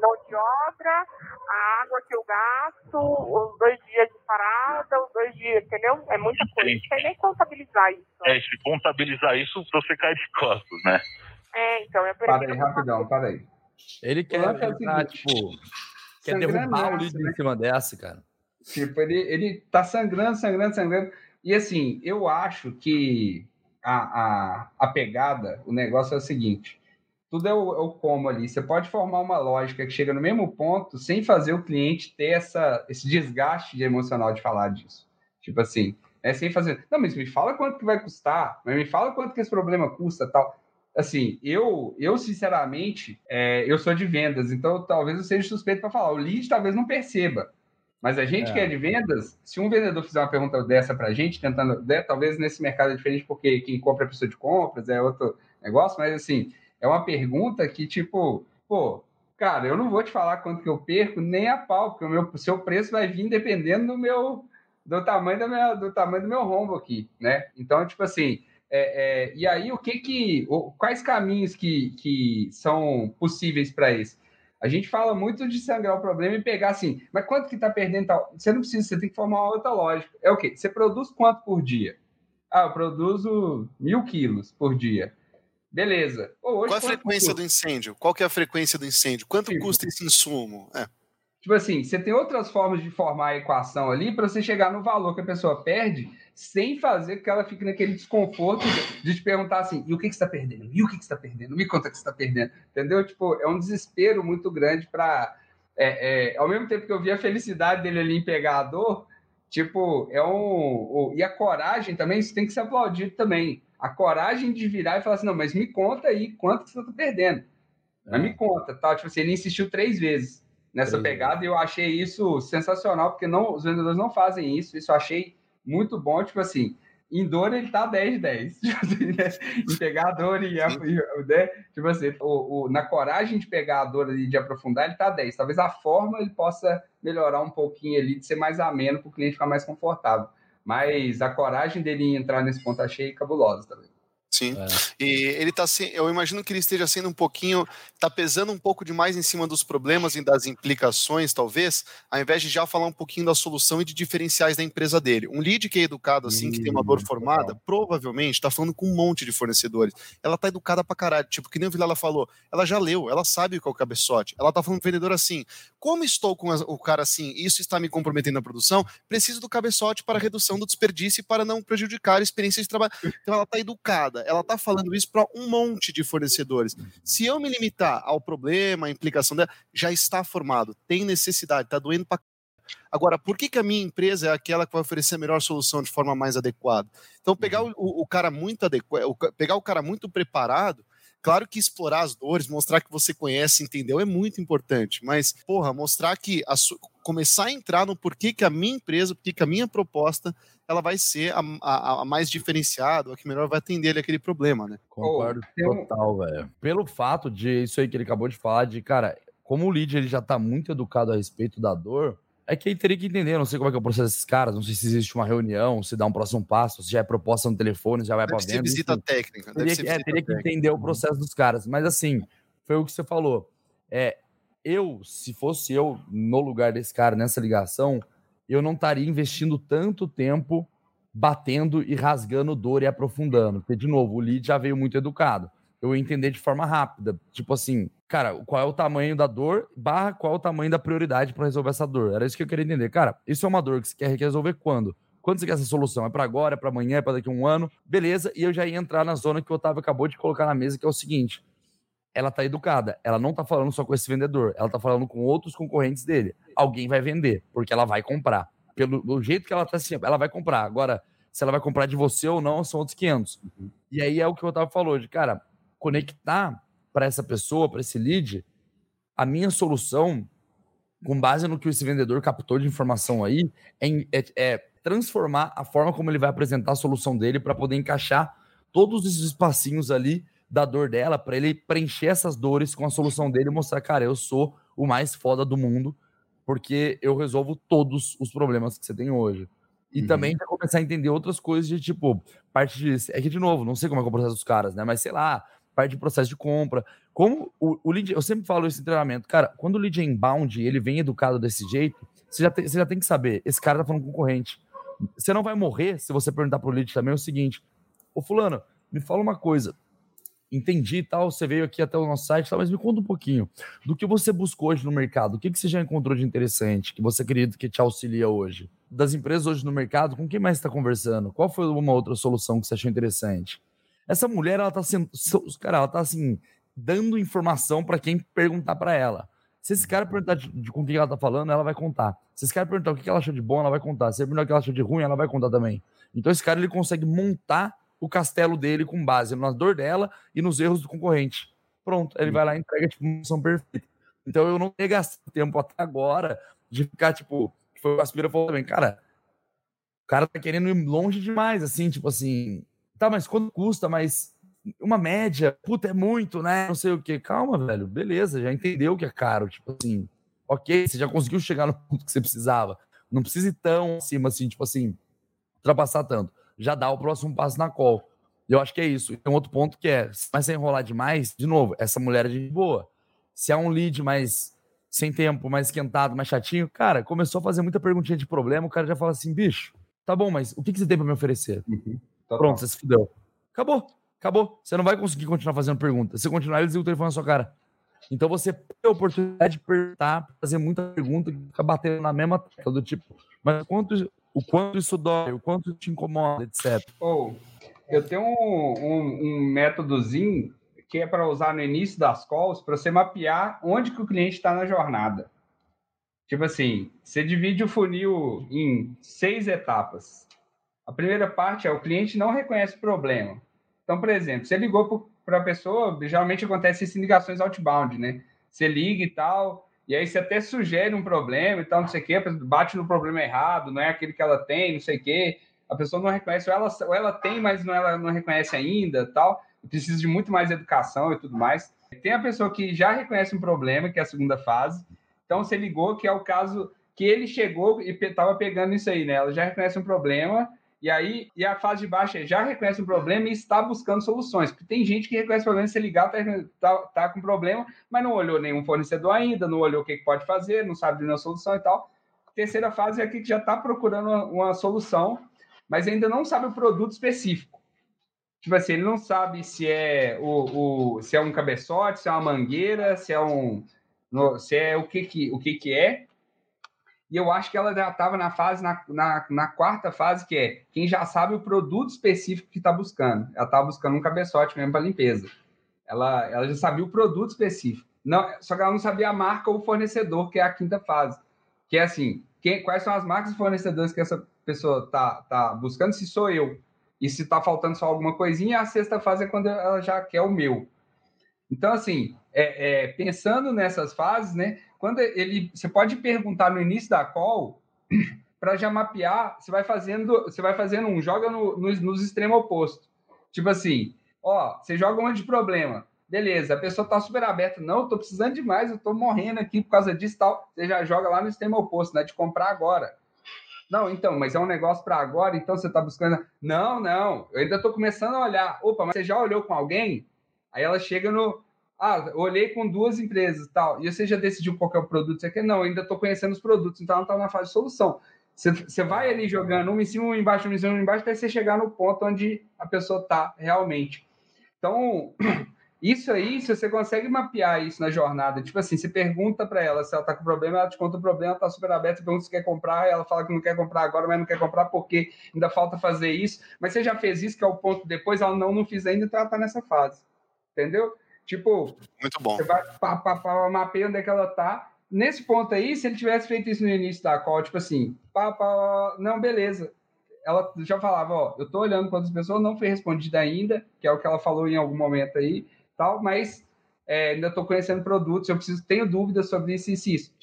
mão de obra, a água que eu gasto, os dois dias de parada, os dois dias, entendeu? É muita coisa. Não sei nem contabilizar isso. É, se contabilizar isso, você cai de costas, né? É, então, eu Para aí, rapidão, para aí. Ele quer, é tipo, quer derrubar o líder né? em cima dessa, cara. Tipo, ele, ele tá sangrando, sangrando, sangrando. E assim, eu acho que a, a, a pegada, o negócio é o seguinte: tudo é o, é o, como ali. Você pode formar uma lógica que chega no mesmo ponto sem fazer o cliente ter essa, esse desgaste de emocional de falar disso. Tipo assim, é sem fazer. Não, mas me fala quanto que vai custar, mas me fala quanto que esse problema custa tal assim, eu, eu sinceramente, é, eu sou de vendas, então talvez eu seja suspeito para falar. O lead talvez não perceba. Mas a gente é. que é de vendas, se um vendedor fizer uma pergunta dessa para a gente, tentando, né, talvez nesse mercado é diferente, porque quem compra é pessoa de compras, é outro negócio, mas assim, é uma pergunta que, tipo, pô, cara, eu não vou te falar quanto que eu perco, nem a pau, porque o meu, seu preço vai vir dependendo do meu do tamanho do meu, do tamanho do meu rombo aqui, né? Então, tipo assim, é, é, e aí, o que que, quais caminhos que, que são possíveis para isso? A gente fala muito de sangrar o problema e pegar assim, mas quanto que está perdendo tal? Você não precisa, você tem que formar uma outra lógica. É o quê? Você produz quanto por dia? Ah, eu produzo mil quilos por dia. Beleza. Qual a frequência do incêndio? Qual que é a frequência do incêndio? Quanto tipo, custa esse insumo? É. Tipo assim, você tem outras formas de formar a equação ali para você chegar no valor que a pessoa perde sem fazer com que ela fique naquele desconforto de te perguntar assim, e o que, que você está perdendo? E o que, que você está perdendo? Me conta o que você está perdendo. Entendeu? Tipo, é um desespero muito grande para... É, é, ao mesmo tempo que eu vi a felicidade dele ali em pegar a dor, tipo, é um... E a coragem também, isso tem que ser aplaudido também. A coragem de virar e falar assim, não, mas me conta aí quanto que você está perdendo. Mas me conta, tá? Tipo assim, ele insistiu três vezes nessa pegada e eu achei isso sensacional, porque não, os vendedores não fazem isso, isso eu achei muito bom, tipo assim, em dor ele tá 10 de 10. (laughs) Tipo assim, né? em pegar a dor e, né? tipo assim, o, o, na coragem de pegar a dor e de aprofundar, ele tá 10. Talvez a forma ele possa melhorar um pouquinho ali, de ser mais ameno para o cliente ficar mais confortável. Mas a coragem dele entrar nesse ponto achei cabulosa também. Sim. É. E ele tá assim, eu imagino que ele esteja sendo um pouquinho, tá pesando um pouco demais em cima dos problemas e das implicações, talvez, ao invés de já falar um pouquinho da solução e de diferenciais da empresa dele. Um lead que é educado assim, que tem uma dor formada, provavelmente está falando com um monte de fornecedores. Ela tá educada pra caralho, tipo, que nem o Vilela falou, ela já leu, ela sabe qual é o cabeçote. Ela tá falando pro vendedor assim: como estou com o cara assim, isso está me comprometendo na produção, preciso do cabeçote para redução do desperdício e para não prejudicar a experiência de trabalho. Então ela tá educada ela está falando isso para um monte de fornecedores. Se eu me limitar ao problema, a implicação dela, já está formado, tem necessidade, está doendo para Agora, por que, que a minha empresa é aquela que vai oferecer a melhor solução de forma mais adequada? Então, pegar o, o cara muito adequado, pegar o cara muito preparado, claro que explorar as dores, mostrar que você conhece, entendeu, é muito importante. Mas, porra, mostrar que a, começar a entrar no porquê que a minha empresa, porquê que a minha proposta ela vai ser a, a, a mais diferenciada, a que melhor vai atender aquele problema, né? Concordo oh, total, velho. Pelo fato de isso aí que ele acabou de falar, de, cara, como o lead ele já tá muito educado a respeito da dor, é que ele teria que entender, não sei como é que é o processo desses caras, não sei se existe uma reunião, se dá um próximo passo, se já é proposta no telefone, já vai para dentro. visita enfim. técnica. Teria, que, é, teria que entender o processo dos caras. Mas assim, foi o que você falou. É, eu, se fosse eu no lugar desse cara nessa ligação, eu não estaria investindo tanto tempo batendo e rasgando dor e aprofundando. Porque, de novo, o lead já veio muito educado. Eu ia entender de forma rápida. Tipo assim, cara, qual é o tamanho da dor, barra qual é o tamanho da prioridade para resolver essa dor. Era isso que eu queria entender. Cara, isso é uma dor que você quer resolver quando? Quando você quer essa solução? É para agora, é para amanhã, é para daqui a um ano? Beleza, e eu já ia entrar na zona que o Otávio acabou de colocar na mesa, que é o seguinte. Ela tá educada, ela não tá falando só com esse vendedor, ela tá falando com outros concorrentes dele. Alguém vai vender, porque ela vai comprar pelo jeito que ela tá assim, ela vai comprar. Agora, se ela vai comprar de você ou não, são outros 500. Uhum. E aí é o que o Otávio falou, de cara, conectar para essa pessoa, para esse lead, a minha solução, com base no que esse vendedor captou de informação aí, é, é, é transformar a forma como ele vai apresentar a solução dele para poder encaixar todos esses espacinhos ali da dor dela, para ele preencher essas dores com a solução dele e mostrar, cara, eu sou o mais foda do mundo porque eu resolvo todos os problemas que você tem hoje. E uhum. também já começar a entender outras coisas de tipo, parte de. É que, de novo, não sei como é, é o processo dos caras, né? Mas sei lá, parte de processo de compra. Como o, o lead, eu sempre falo esse treinamento, cara, quando o lead é inbound ele vem educado desse jeito, você já, tem, você já tem que saber, esse cara tá falando concorrente. Você não vai morrer se você perguntar pro lead também o seguinte: Ô Fulano, me fala uma coisa entendi e tal, você veio aqui até o nosso site, tal, mas me conta um pouquinho do que você buscou hoje no mercado, o que, que você já encontrou de interessante, que você acredita que te auxilia hoje? Das empresas hoje no mercado, com quem mais está conversando? Qual foi uma outra solução que você achou interessante? Essa mulher, ela tá sendo, cara, ela tá assim, dando informação para quem perguntar para ela. Se esse cara perguntar de, de, com quem ela tá falando, ela vai contar. Se esse cara perguntar o que ela achou de bom, ela vai contar. Se ele perguntar o que ela achou de ruim, ela vai contar também. Então esse cara ele consegue montar o castelo dele com base na dor dela e nos erros do concorrente. Pronto, ele vai lá e entrega tipo, uma solução perfeita. Então eu não tenho gastado tempo até agora de ficar, tipo, foi o Aspira falou também, cara, o cara tá querendo ir longe demais, assim, tipo assim, tá, mas quanto custa? Mas uma média, puta, é muito, né? Não sei o que. Calma, velho, beleza, já entendeu que é caro, tipo assim, ok, você já conseguiu chegar no ponto que você precisava. Não precisa ir tão acima, assim, tipo assim, ultrapassar tanto já dá o próximo passo na call. Eu acho que é isso. E tem um outro ponto que é, mas sem enrolar demais, de novo, essa mulher é de boa. Se é um lead mais sem tempo, mais esquentado, mais chatinho, cara, começou a fazer muita perguntinha de problema, o cara já fala assim, bicho, tá bom, mas o que, que você tem para me oferecer? Uhum. Tá Pronto, você se fudeu. Acabou, acabou. Você não vai conseguir continuar fazendo perguntas. Se continuar, ele desliga o telefone na sua cara. Então você tem a oportunidade de perguntar, fazer muita pergunta que fica batendo na mesma tecla do tipo, mas quanto, o quanto isso dói, o quanto te incomoda, etc. Ou eu tenho um, um, um métodozinho que é para usar no início das calls para você mapear onde que o cliente está na jornada. Tipo assim, você divide o funil em seis etapas. A primeira parte é o cliente não reconhece o problema. Então, por exemplo, você ligou para a pessoa, geralmente acontece isso em ligações outbound, né? Você liga e tal, e aí você até sugere um problema e tal, não sei o quê, bate no problema errado, não é aquele que ela tem, não sei o quê. A pessoa não reconhece, ou ela, ou ela tem, mas não, ela não reconhece ainda, tal. Precisa de muito mais educação e tudo mais. Tem a pessoa que já reconhece um problema, que é a segunda fase. Então, você ligou, que é o caso que ele chegou e estava pegando isso aí, né? Ela já reconhece um problema, e aí, e a fase de baixo é já reconhece um problema e está buscando soluções. Porque tem gente que reconhece problema, se ligar, tá, tá, tá, com problema, mas não olhou nenhum fornecedor ainda, não olhou o que, que pode fazer, não sabe de nenhuma solução e tal. Terceira fase é aqui que já está procurando uma, uma, solução, mas ainda não sabe o produto específico. Tipo assim, ele não sabe se é o, o se é um cabeçote, se é uma mangueira, se é um no, se é o que que o que que é, e eu acho que ela já estava na fase, na, na, na, quarta fase, que é quem já sabe o produto específico que está buscando. Ela estava buscando um cabeçote mesmo para limpeza. Ela, ela já sabia o produto específico. Não, só que ela não sabia a marca ou o fornecedor, que é a quinta fase. Que é assim, quem, quais são as marcas e fornecedores que essa pessoa está tá buscando, se sou eu. E se está faltando só alguma coisinha, a sexta fase é quando ela já quer o meu. Então, assim, é, é, pensando nessas fases, né? Quando ele, você pode perguntar no início da call (clears throat) para já mapear, você vai fazendo, você vai fazendo um joga no, nos, nos extremos opostos. Tipo assim, ó, você joga um de problema. Beleza, a pessoa tá super aberta. Não, eu tô precisando demais, eu tô morrendo aqui por causa disso tal. Você já joga lá no extremo oposto, né? De comprar agora. Não, então, mas é um negócio para agora, então você tá buscando. Não, não, eu ainda tô começando a olhar. Opa, mas você já olhou com alguém? Aí ela chega no, ah, olhei com duas empresas tal, e você já decidiu qual é o produto você quer? Não, ainda estou conhecendo os produtos, então ela está na fase de solução. Você, você vai ali jogando um em cima, um embaixo, um em cima, um embaixo, até você chegar no ponto onde a pessoa está realmente. Então, (clears throat) isso aí, se você consegue mapear isso na jornada, tipo assim, você pergunta para ela se ela está com problema, ela te conta o problema, está super aberta, pergunta se quer comprar, ela fala que não quer comprar agora, mas não quer comprar porque ainda falta fazer isso, mas você já fez isso, que é o ponto depois, ela não, não fiz ainda, então ela está nessa fase. Entendeu? Tipo, muito bom. Você vai pá, pá, pá, mapeia onde é que ela tá. Nesse ponto aí, se ele tivesse feito isso no início da call, tipo assim, pá, pá, não, beleza. Ela já falava, ó, eu tô olhando quantas pessoas não foi respondida ainda, que é o que ela falou em algum momento aí, tal, mas é, ainda tô conhecendo produtos, eu preciso, tenho dúvidas sobre isso e isso.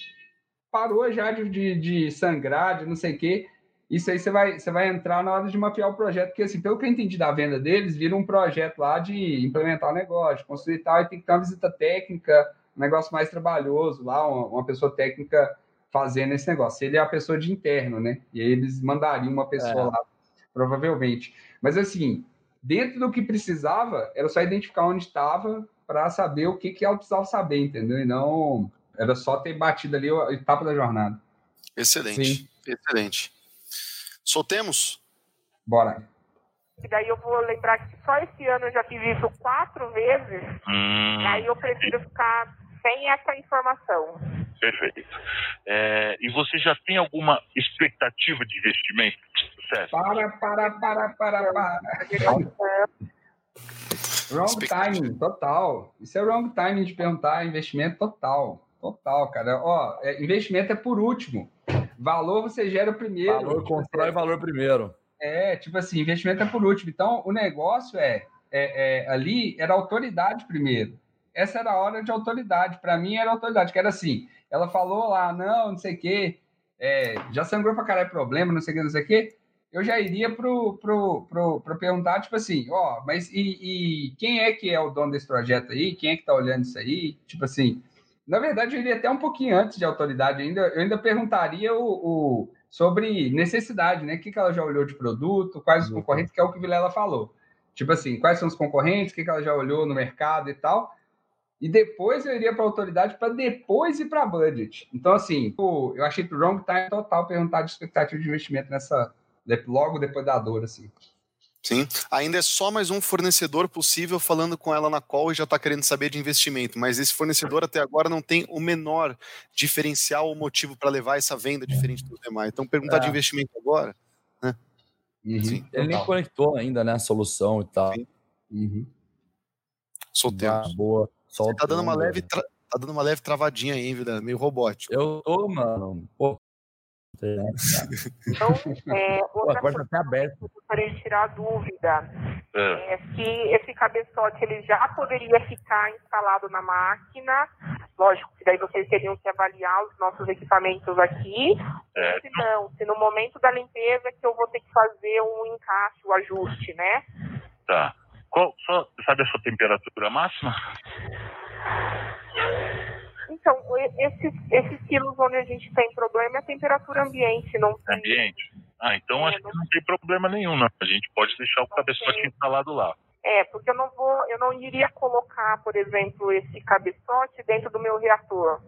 Parou já de, de, de sangrar, de não sei o quê. Isso aí você vai, você vai entrar na hora de mapear o projeto, porque, assim, pelo que eu entendi da venda deles, vira um projeto lá de implementar o negócio, construir tal, e tem que ter uma visita técnica, um negócio mais trabalhoso lá, uma, uma pessoa técnica fazendo esse negócio. Ele é a pessoa de interno, né? E aí eles mandariam uma pessoa é. lá, provavelmente. Mas, assim, dentro do que precisava, era só identificar onde estava para saber o que, que ela precisava saber, entendeu? E não era só ter batido ali a etapa da jornada. Excelente, Sim. excelente. Soltemos? Bora. E daí eu vou lembrar que só esse ano eu já fiz isso quatro vezes. Hum. E aí eu prefiro ficar sem essa informação. Perfeito. É, e você já tem alguma expectativa de investimento? Certo? Para, para, para, para, para. wrong timing, total. Isso é wrong timing de perguntar investimento total. Total, cara. Ó, é, investimento é por último. Valor você gera primeiro. Valor tipo, constrói assim, valor primeiro. É, tipo assim, investimento é por último. Então, o negócio é, é, é ali era autoridade primeiro. Essa era a hora de autoridade. Para mim era autoridade, que era assim. Ela falou lá, não, não sei o quê, é, já sangrou para caralho problema, não sei o que, não sei o quê. Eu já iria pro, pro, pro, pro perguntar, tipo assim, ó, mas e, e, quem é que é o dono desse projeto aí? Quem é que tá olhando isso aí? Tipo assim, na verdade, eu iria até um pouquinho antes de autoridade ainda. Eu ainda perguntaria o, o sobre necessidade, né? O que, que ela já olhou de produto, quais os uhum. concorrentes, que é o que o Vilela falou. Tipo assim, quais são os concorrentes, o que, que ela já olhou no mercado e tal. E depois eu iria para a autoridade para depois ir para budget. Então, assim, eu achei que o wrong time total perguntar de expectativa de investimento nessa. Logo depois da dor, assim. Sim. Ainda é só mais um fornecedor possível falando com ela na call e já está querendo saber de investimento. Mas esse fornecedor até agora não tem o menor diferencial ou motivo para levar essa venda diferente dos demais. Então, perguntar É. de investimento agora, né? Uhum. Sim. Ele nem conectou ainda, né? A solução e tal. Sim. Uhum. Solteiro. Ah, boa. Solta Tá dando uma um, leve, tra- tá dando uma leve travadinha aí, vida? Meio robótico. Eu tô, mano. Pô. Internet, cara. Então, é, (laughs) Pô, outra a porta coisa tá aberta. que eu gostaria de tirar a dúvida É. é se esse cabeçote ele já poderia ficar instalado na máquina. Lógico que daí vocês teriam que avaliar os nossos equipamentos aqui. É. Se não, se no momento da limpeza que eu vou ter que fazer um encaixe, o ajuste, né? Tá. Qual, só, sabe a sua temperatura máxima? Então, esses, esses quilos onde a gente tem problema é a temperatura ambiente, não tem. Ambiente? Ah, então É, acho que não- tem problema nenhum, não. A gente pode deixar o cabeçote tem. instalado lá. É, porque eu não vou, eu não iria colocar, por exemplo, esse cabeçote dentro do meu reator.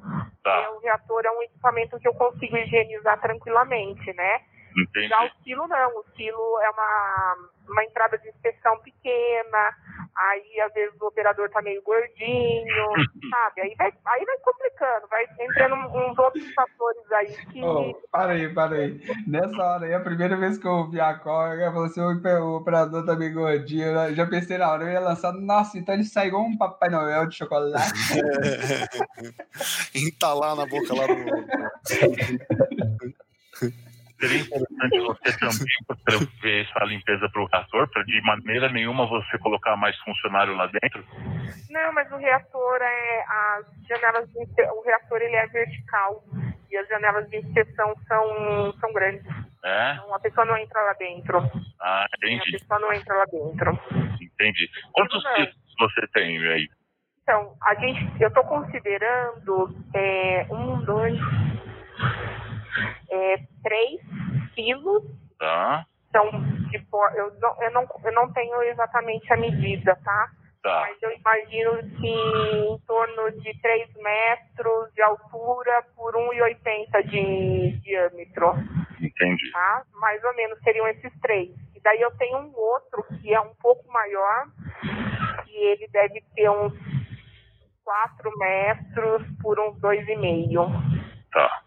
Tá, É, o reator é um equipamento que eu consigo higienizar tranquilamente, né? entendi. Já o silo não, o silo é uma, uma entrada de inspeção pequena, aí às vezes o operador tá meio gordinho, (laughs) sabe? Aí vai, aí vai complicando, vai entrando uns outros fatores aí que. Oh, para aí, para aí. Nessa hora aí, a primeira vez que eu ouvi a call, eu falei assim, o oper- o operador tá meio gordinho. Eu já pensei na hora, eu ia lançar, nossa, então ele sai igual um Papai Noel de chocolate. (laughs) Entalar na boca lá do. (laughs) Seria interessante você também prever essa limpeza para o reator, para de maneira nenhuma você colocar mais funcionário lá dentro. Não, mas o reator é. As janelas de o reator ele é vertical e as janelas de inspeção são, são grandes. É? Então a pessoa não entra lá dentro. Ah, A entendi, pessoa não entra lá dentro. entendi. Quantos quilos você tem aí? Então, a gente, eu estou considerando é, um, dois, é, três quilos. Tá, São de por- eu, não, eu, não, eu não tenho exatamente a medida, tá? tá. Mas eu imagino que em torno de 3 metros de altura por 1,80 de diâmetro, Entendi. tá? Mais ou menos seriam esses três. E daí eu tenho um outro que é um pouco maior, que ele deve ter uns 4 metros por uns 2,5. Tá.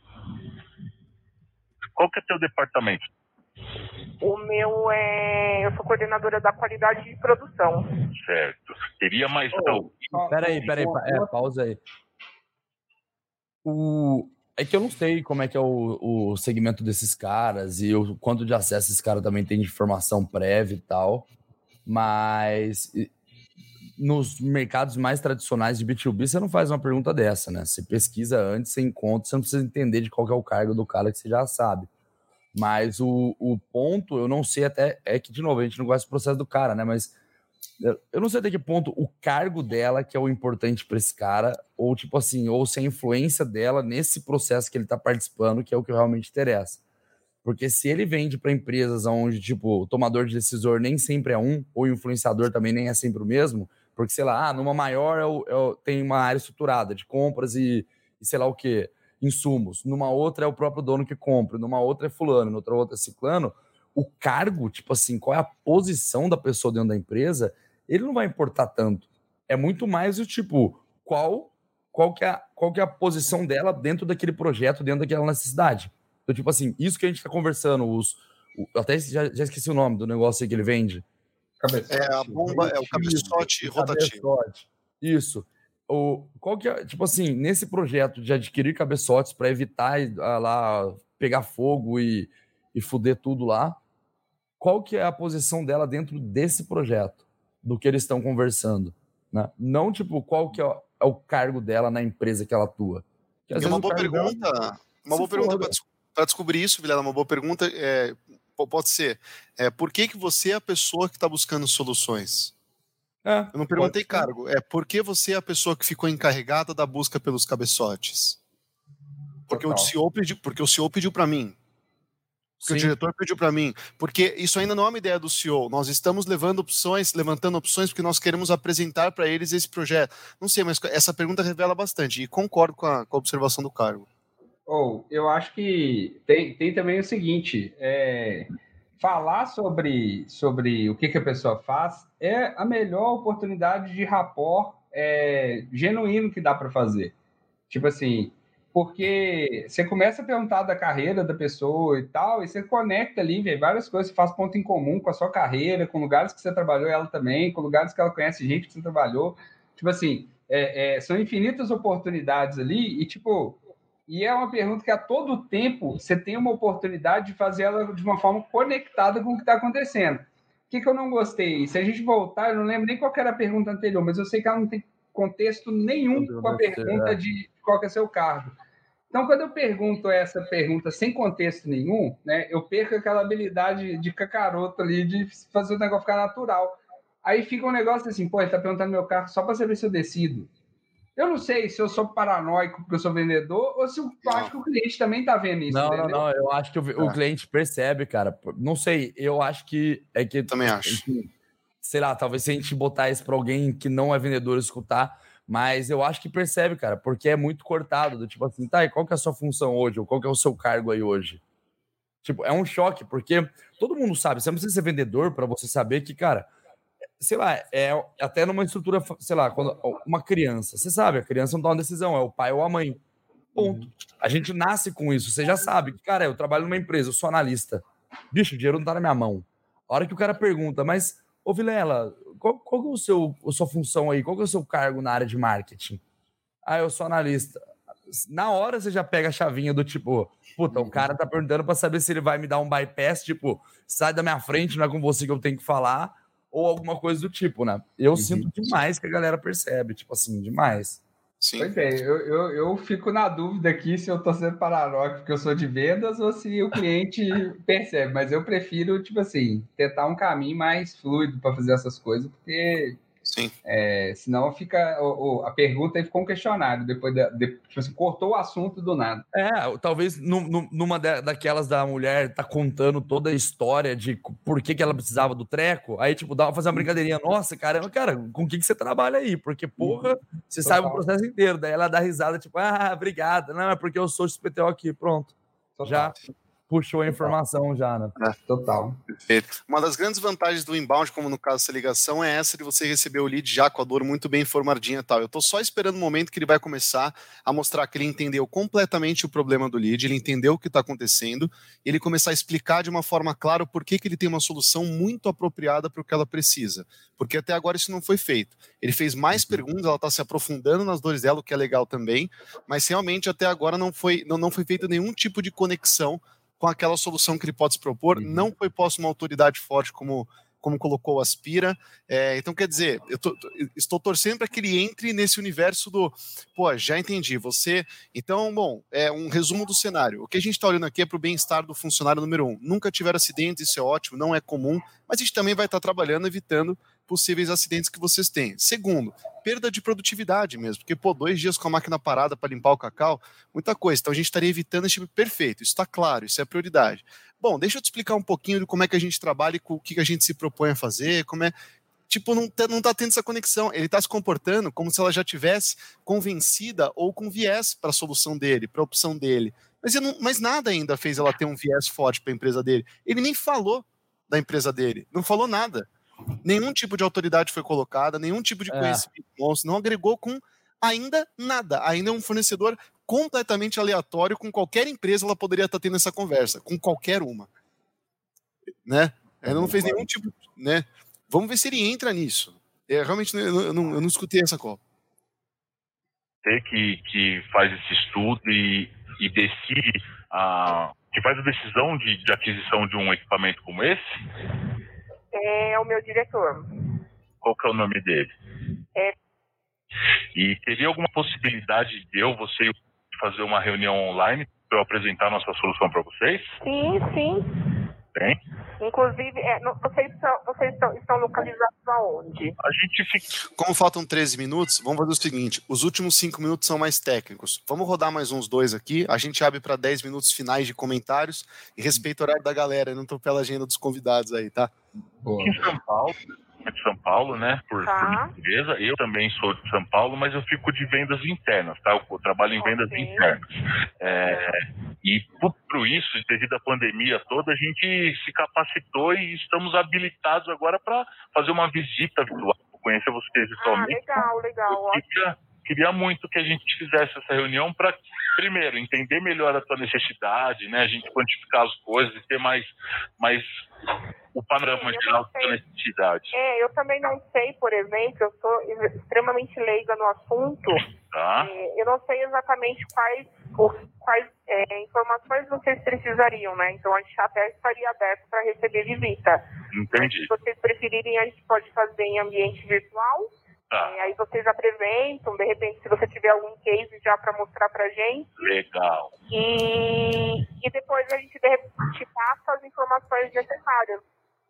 Qual que é teu departamento? O meu é. Eu sou coordenadora da qualidade de produção. Certo. Teria mais Oh. alguém? Peraí, peraí, pa- é, pausa aí. O... É que eu não sei como é que é o, o segmento desses caras e o quanto de acesso esse cara também tem de informação prévia e tal, mas nos mercados mais tradicionais de B2B você não faz uma pergunta dessa, né? Você pesquisa antes, você encontra, você não precisa entender de qual é o cargo do cara que você já sabe. Mas o, o ponto, eu não sei até, é que, de novo, a gente não gosta do processo do cara, né? Mas eu- não sei até que ponto o cargo dela que é o importante para esse cara, ou tipo assim, ou se a influência dela nesse processo que ele tá participando, que é o que realmente interessa. Porque se ele vende para empresas onde, tipo, o tomador de decisor nem sempre é um, ou influenciador também nem é sempre o mesmo, porque, sei lá, ah, numa maior é o- é tem uma área estruturada de compras e, e sei lá o quê, insumos. Numa outra é o próprio dono que compra, numa outra é fulano, noutra outra é ciclano. O cargo, tipo assim, qual é a posição da pessoa dentro da empresa, ele não vai importar tanto. É muito mais o tipo, qual qual que é, a- qual que é a posição dela dentro daquele projeto, dentro daquela necessidade. Então, tipo assim, isso que a gente está conversando, os, o- eu até já, já esqueci o nome do negócio que ele vende. É a bomba, é o cabeçote rotativo. Cabeçote. Isso. O, qual que é, tipo assim, nesse projeto de adquirir cabeçotes para evitar ah, lá pegar fogo e, e fuder tudo lá, qual que é a posição dela dentro desse projeto, do que eles estão conversando? Né? Não, tipo, qual que é o, é o cargo dela na empresa que ela atua. E uma boa cargo dela- pergunta, uma boa pergunta para descobrir isso, Vilela, uma boa pergunta é, pode ser, é, por que, que você é a pessoa que está buscando soluções? É, Eu não perguntei pode cargo, é por que você é a pessoa que ficou encarregada da busca pelos cabeçotes? Porque o Total. CEO pediu, porque o CEO pediu para mim, porque o Sim. diretor pediu para mim, porque isso ainda não é uma ideia do CEO. Nós estamos levando opções, levantando opções porque nós queremos apresentar para eles esse projeto. Não sei, mas essa pergunta revela bastante e concordo com a, com a observação do cargo. Ou, eu acho que tem, tem também o seguinte, é, falar sobre, sobre o que, que a pessoa faz é a melhor oportunidade de rapport é, genuíno que dá para fazer. Tipo assim, porque você começa a perguntar da carreira da pessoa e tal, e você conecta ali, vê várias coisas, faz ponto em comum com a sua carreira, com lugares que você trabalhou ela também, com lugares que ela conhece gente que você trabalhou. Tipo assim, é, é, são infinitas oportunidades ali, e tipo, e é uma pergunta que a todo tempo você tem uma oportunidade de fazer ela de uma forma conectada com o que está acontecendo. O que, que eu não gostei? Se a gente voltar, eu não lembro nem qual era a pergunta anterior, mas eu sei que ela não tem contexto nenhum com a pergunta de qual é o seu cargo. Então, quando eu pergunto essa pergunta sem contexto nenhum, né, eu perco aquela habilidade de cacaroto ali de fazer o negócio ficar natural. Aí fica um negócio assim, pô, ele tá perguntando meu carro só para saber se eu decido. Eu não sei se eu sou paranoico porque eu sou vendedor ou se eu acho que o cliente também tá vendo isso. Não, entendeu? não, não. Eu acho que o, o É. cliente percebe, cara. Não sei, eu acho que é que. Também acho. sei lá, talvez se a gente botar isso pra alguém que não é vendedor escutar, mas eu acho que percebe, cara, porque é muito cortado. Do tipo assim, tá, e qual que é a sua função hoje? Ou qual que é o seu cargo aí hoje? Tipo, é um choque, porque todo mundo sabe, você não precisa ser vendedor pra você saber que, cara, sei lá, é até numa estrutura, sei lá, quando uma criança, você sabe, a criança não toma decisão, é o pai ou a mãe. Ponto. A gente nasce com isso, você já sabe cara, eu trabalho numa empresa, eu sou analista. Bicho, o dinheiro não tá na minha mão. A hora que o cara pergunta, mas, ô Vilela, qual, qual que é o seu, a sua função aí? Qual que é o seu cargo na área de marketing? Ah, eu sou analista. Na hora você já pega a chavinha do tipo, puta, o cara tá perguntando pra saber se ele vai me dar um bypass, tipo, sai da minha frente, não é com você que eu tenho que falar, ou alguma coisa do tipo, né? Eu sinto demais que a galera percebe, tipo assim, demais. Sim. Pois é, eu, eu, eu fico na dúvida aqui se eu tô sendo paranoico porque eu sou de vendas ou se o cliente (laughs) percebe, mas eu prefiro, tipo assim, tentar um caminho mais fluido para fazer essas coisas, porque Sim. é, senão fica o- o- a pergunta aí ficou um questionário, depois da, de- tipo assim, cortou o assunto do nada. É, talvez nu- nu- numa da- daquelas da mulher tá contando toda a história de por que, que ela precisava do treco, aí, tipo, dá pra fazer uma brincadeirinha. Nossa, caramba, cara, com o que, que você trabalha aí? Porque, porra, você sabe o Total. processo inteiro. Daí ela dá risada, tipo, ah, obrigada. Não, é porque eu sou XPTO aqui, pronto. Total, Já puxou a informação já, né? Total. Perfeito. Uma das grandes vantagens do inbound, como no caso dessa ligação, é essa de você receber o lead já com a dor muito bem informadinha e tal. Eu tô só esperando o momento que ele vai começar a mostrar que ele entendeu completamente o problema do lead, ele entendeu o que está acontecendo, e ele começar a explicar de uma forma clara o porquê que ele tem uma solução muito apropriada para o que ela precisa. Porque até agora isso não foi feito. Ele fez mais perguntas, ela está se aprofundando nas dores dela, o que é legal também, mas realmente até agora não foi, não, não foi feito nenhum tipo de conexão com aquela solução que ele pode se propor. Não foi posto uma autoridade forte como, como colocou o Aspira. É, então, quer dizer, eu tô- estou torcendo para que ele entre nesse universo do. Pô, já entendi. Você. Então, bom, é um resumo do cenário. O que a gente está olhando aqui é para o bem-estar do funcionário número um. Nunca tiveram acidentes, isso é ótimo, não é comum, mas a gente também vai estar trabalhando evitando possíveis acidentes que vocês têm. Segundo, perda de produtividade mesmo, porque, pô, dois dias com a máquina parada para limpar o cacau, muita coisa. Então a gente estaria evitando esse tipo perfeito, isso está claro, isso é prioridade. Bom, deixa eu te explicar um pouquinho de como é que a gente trabalha e o que a gente se propõe a fazer, como é. Tipo, não tá, não tá tendo essa conexão. Ele tá se comportando como se ela já tivesse convencida ou com viés para a solução dele, para a opção dele. Mas, não, mas nada ainda fez ela ter um viés forte para a empresa dele. Ele nem falou da empresa dele, não falou nada. Nenhum tipo de autoridade foi colocada, nenhum tipo de É. conhecimento, monstro, não agregou com ainda nada. Ainda é um fornecedor completamente aleatório, com qualquer empresa ela poderia estar tendo essa conversa, com qualquer uma. Né? Ainda não fez nenhum tipo, né? Vamos ver se ele entra nisso. É, realmente eu não, eu não, eu não escutei essa copa. Você que, que faz esse estudo e, e decide, a, que faz a decisão de, de aquisição de um equipamento como esse, É o meu diretor. qual que é o nome dele? É. E teria alguma possibilidade de eu, você e o fazer uma reunião online para eu apresentar a nossa solução para vocês? Sim, sim. Tem? Inclusive, é, no- vocês, são, vocês estão, estão localizados aonde? A gente fica. Como faltam 13 minutos, vamos fazer o seguinte: os últimos 5 minutos são mais técnicos. Vamos rodar mais uns dois aqui. A gente abre para 10 minutos finais de comentários e respeita o horário da galera. Não tô pela agenda dos convidados aí, tá? Boa. em São Paulo, de São Paulo, né? Por, Tá. por empresa. Eu também sou de São Paulo, mas eu fico de vendas internas, tá? Eu trabalho em vendas Ok. internas. É, E por, por isso, devido à pandemia toda, a gente se capacitou e estamos habilitados agora para fazer uma visita virtual, conhecer vocês Ah, virtualmente. legal, legal. Eu queria, muito que a gente fizesse essa reunião para, primeiro, entender melhor a tua necessidade, né? A gente quantificar as coisas e ter mais, mais o panorama geral da sei. necessidade, É, eu também não sei, por exemplo, eu sou extremamente leiga no assunto. tá? É, eu não sei exatamente quais, quais é, informações vocês precisariam, né? Então a gente até estaria aberto para receber visita. Mas Entendi. se vocês preferirem, a gente pode fazer em ambiente virtual. Tá, É, aí vocês apresentam, de repente, se você tiver algum case já para mostrar para gente. legal. E, e depois a gente, de repente, passa as informações necessárias.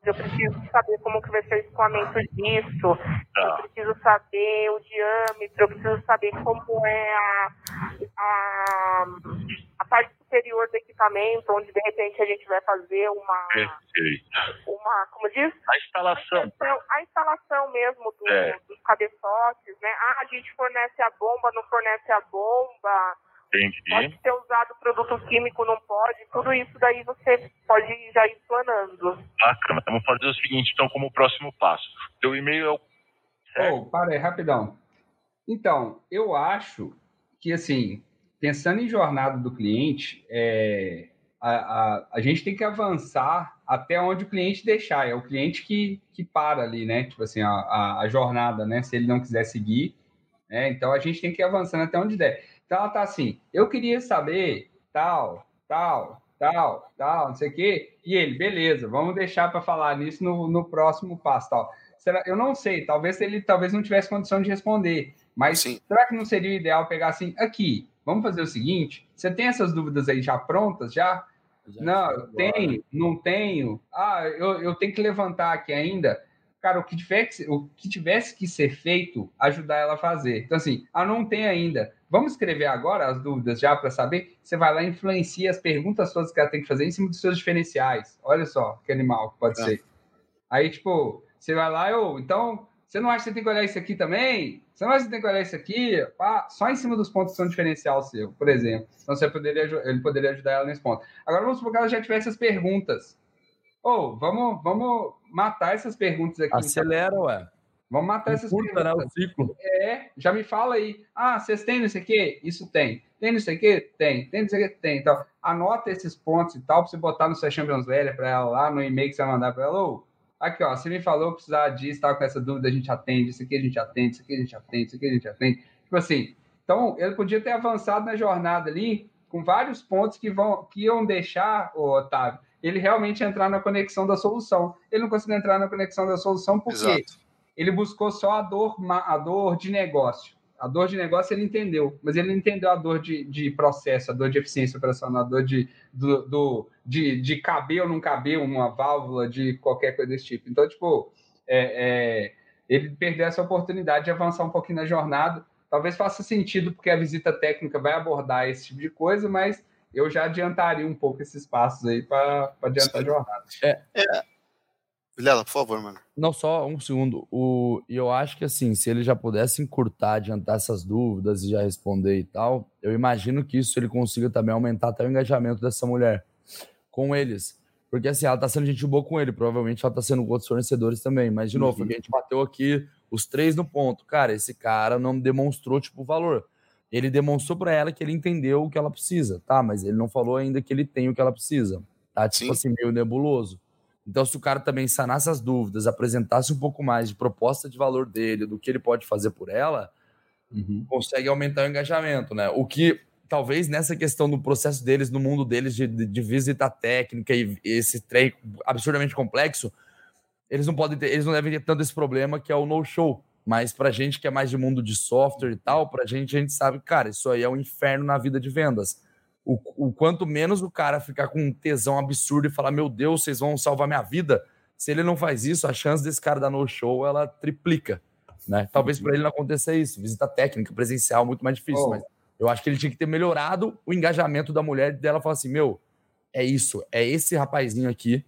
Eu preciso saber como que vai ser o escoamento disso, eu Tá, preciso saber o diâmetro, eu preciso saber como é a, a parte superior do equipamento, onde de repente a gente vai fazer uma, perfeito. uma como diz? A instalação, Então, a instalação mesmo do- É. dos cabeçotes, né? Ah, a gente fornece a bomba, não fornece a bomba, entendi. pode ser usado produto químico, não pode, tudo isso daí você pode já ir planando. Bacana. Vamos fazer o seguinte, então, como próximo passo. Teu e-mail é o. Certo? Oh, para aí, rapidão. Então, eu acho que, assim, pensando em jornada do cliente, é, a, a, a gente tem que avançar até onde o cliente deixar. É o cliente que, que para ali, né? Tipo assim, a, a, jornada, né? Se ele não quiser seguir. Né? Então, a gente tem que ir avançando até onde der. Então, ela tá assim, eu queria saber tal, tal, tal, tal, não sei o quê. E ele, beleza, vamos deixar para falar nisso no, no próximo passo, tal. Será, eu não sei, talvez ele talvez não tivesse condição de responder. Mas Sim. será que não seria ideal pegar assim, aqui, vamos fazer o seguinte, você tem essas dúvidas aí já prontas, já? Não, eu tenho, não tenho. Ah, eu, eu tenho que levantar aqui ainda. Cara, o que, tivesse, o que tivesse que ser feito, ajudar ela a fazer. Então, assim, ah, não tem ainda. Vamos escrever agora as dúvidas já para saber? Você vai lá e influencia as perguntas todas que ela tem que fazer em cima dos seus diferenciais. Olha só que animal que pode É. ser. Aí, tipo, você vai lá, eu, então, você não acha que você tem que olhar isso aqui também? Você não acha que você tem que olhar isso aqui? Pá, só em cima dos pontos que são diferencial seu, por exemplo. Então, você poderia, ele poderia ajudar ela nesse ponto. Agora, vamos supor que ela já tivesse as perguntas. Ou, vamos, vamos matar essas perguntas aqui. então. Acelera, ué. Vamos matar essas Curta, né, perguntas. o ciclo. É, já me fala aí. Ah, vocês têm não sei o quê? Isso tem. Tem não sei o quê? Tem. Tem não sei o quê? Tem. Então, anota esses pontos e tal, pra você botar no seu Champions Letter pra ela lá, no e-mail que você vai mandar pra ela. Ô, aqui, ó, você me falou que precisava disso, com essa dúvida, a gente atende, isso aqui a gente atende, isso aqui a gente atende, isso aqui a gente atende. Tipo assim, então, ele podia ter avançado na jornada ali com vários pontos que, vão, que iam deixar, o Otávio, ele realmente entrar na conexão da solução. Ele não conseguiu entrar na conexão da solução porque Exato. ele buscou só a dor, a dor de negócio. A dor de negócio ele entendeu, mas ele não entendeu a dor de, de processo, a dor de eficiência operacional, a dor de, do, do- de, de caber ou não caber uma válvula, de qualquer coisa desse tipo. Então, tipo, é, é, ele perdeu essa oportunidade de avançar um pouquinho na jornada. Talvez faça sentido, porque a visita técnica vai abordar esse tipo de coisa, mas eu já adiantaria um pouco esses passos aí para adiantar a jornada. Vilela, por favor, mano. Não, só um segundo. O, e eu acho que assim, se ele já pudesse encurtar, adiantar essas dúvidas e já responder e tal, eu imagino que isso ele consiga também aumentar até o engajamento dessa mulher com eles. Porque assim, ela tá sendo gente boa com ele, provavelmente ela tá sendo com outros fornecedores também. Mas, de novo, que a gente bateu aqui, os três no ponto. Cara, esse cara não demonstrou, tipo, valor. Ele demonstrou para ela que ele entendeu o que ela precisa, tá? Mas ele não falou ainda que ele tem o que ela precisa. Tá, tipo Sim. assim, meio nebuloso. Então, se o cara também sanasse as dúvidas, apresentasse um pouco mais de proposta de valor dele, do que ele pode fazer por ela, consegue aumentar o engajamento, né? O que talvez nessa questão do processo deles, no mundo deles de, de, visita técnica e esse trem absurdamente complexo, eles não podem ter, eles não devem ter tanto esse problema que é o no-show. Mas pra gente que é mais de mundo de software e tal, pra gente, a gente sabe, cara, isso aí é um inferno na vida de vendas. O, o quanto menos o cara ficar com um tesão absurdo e falar, meu Deus, vocês vão salvar minha vida, se ele não faz isso, a chance desse cara dar no-show, ela triplica. Né? Talvez para ele não aconteça isso. Visita técnica, presencial, muito mais difícil. Oh. Mas eu acho que ele tinha que ter melhorado o engajamento da mulher dela falar assim: meu, é isso, é esse rapazinho aqui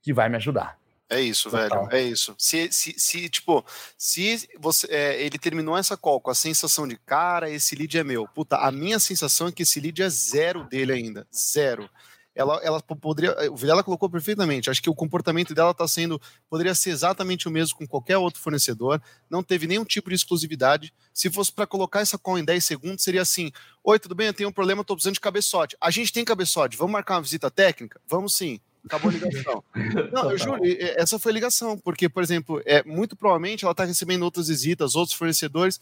que vai me ajudar. É isso, Total. velho. É isso. Se, se, se tipo, se você, é, ele terminou essa call com a sensação de, cara, esse lead é meu. Puta, a minha sensação é que esse lead é zero dele ainda. Zero. Ela, ela po- poderia. O Vilela colocou perfeitamente. Acho que o comportamento dela está sendo. Poderia ser exatamente o mesmo com qualquer outro fornecedor. Não teve nenhum tipo de exclusividade. Se fosse para colocar essa call em 10 segundos, seria assim: Oi, tudo bem? Eu tenho um problema, estou precisando de cabeçote. A gente tem cabeçote. Vamos marcar uma visita técnica? Vamos sim. Acabou a ligação. (laughs) Não, eu juro, essa foi a ligação, porque, por exemplo, é, muito provavelmente ela está recebendo outras visitas, outros fornecedores.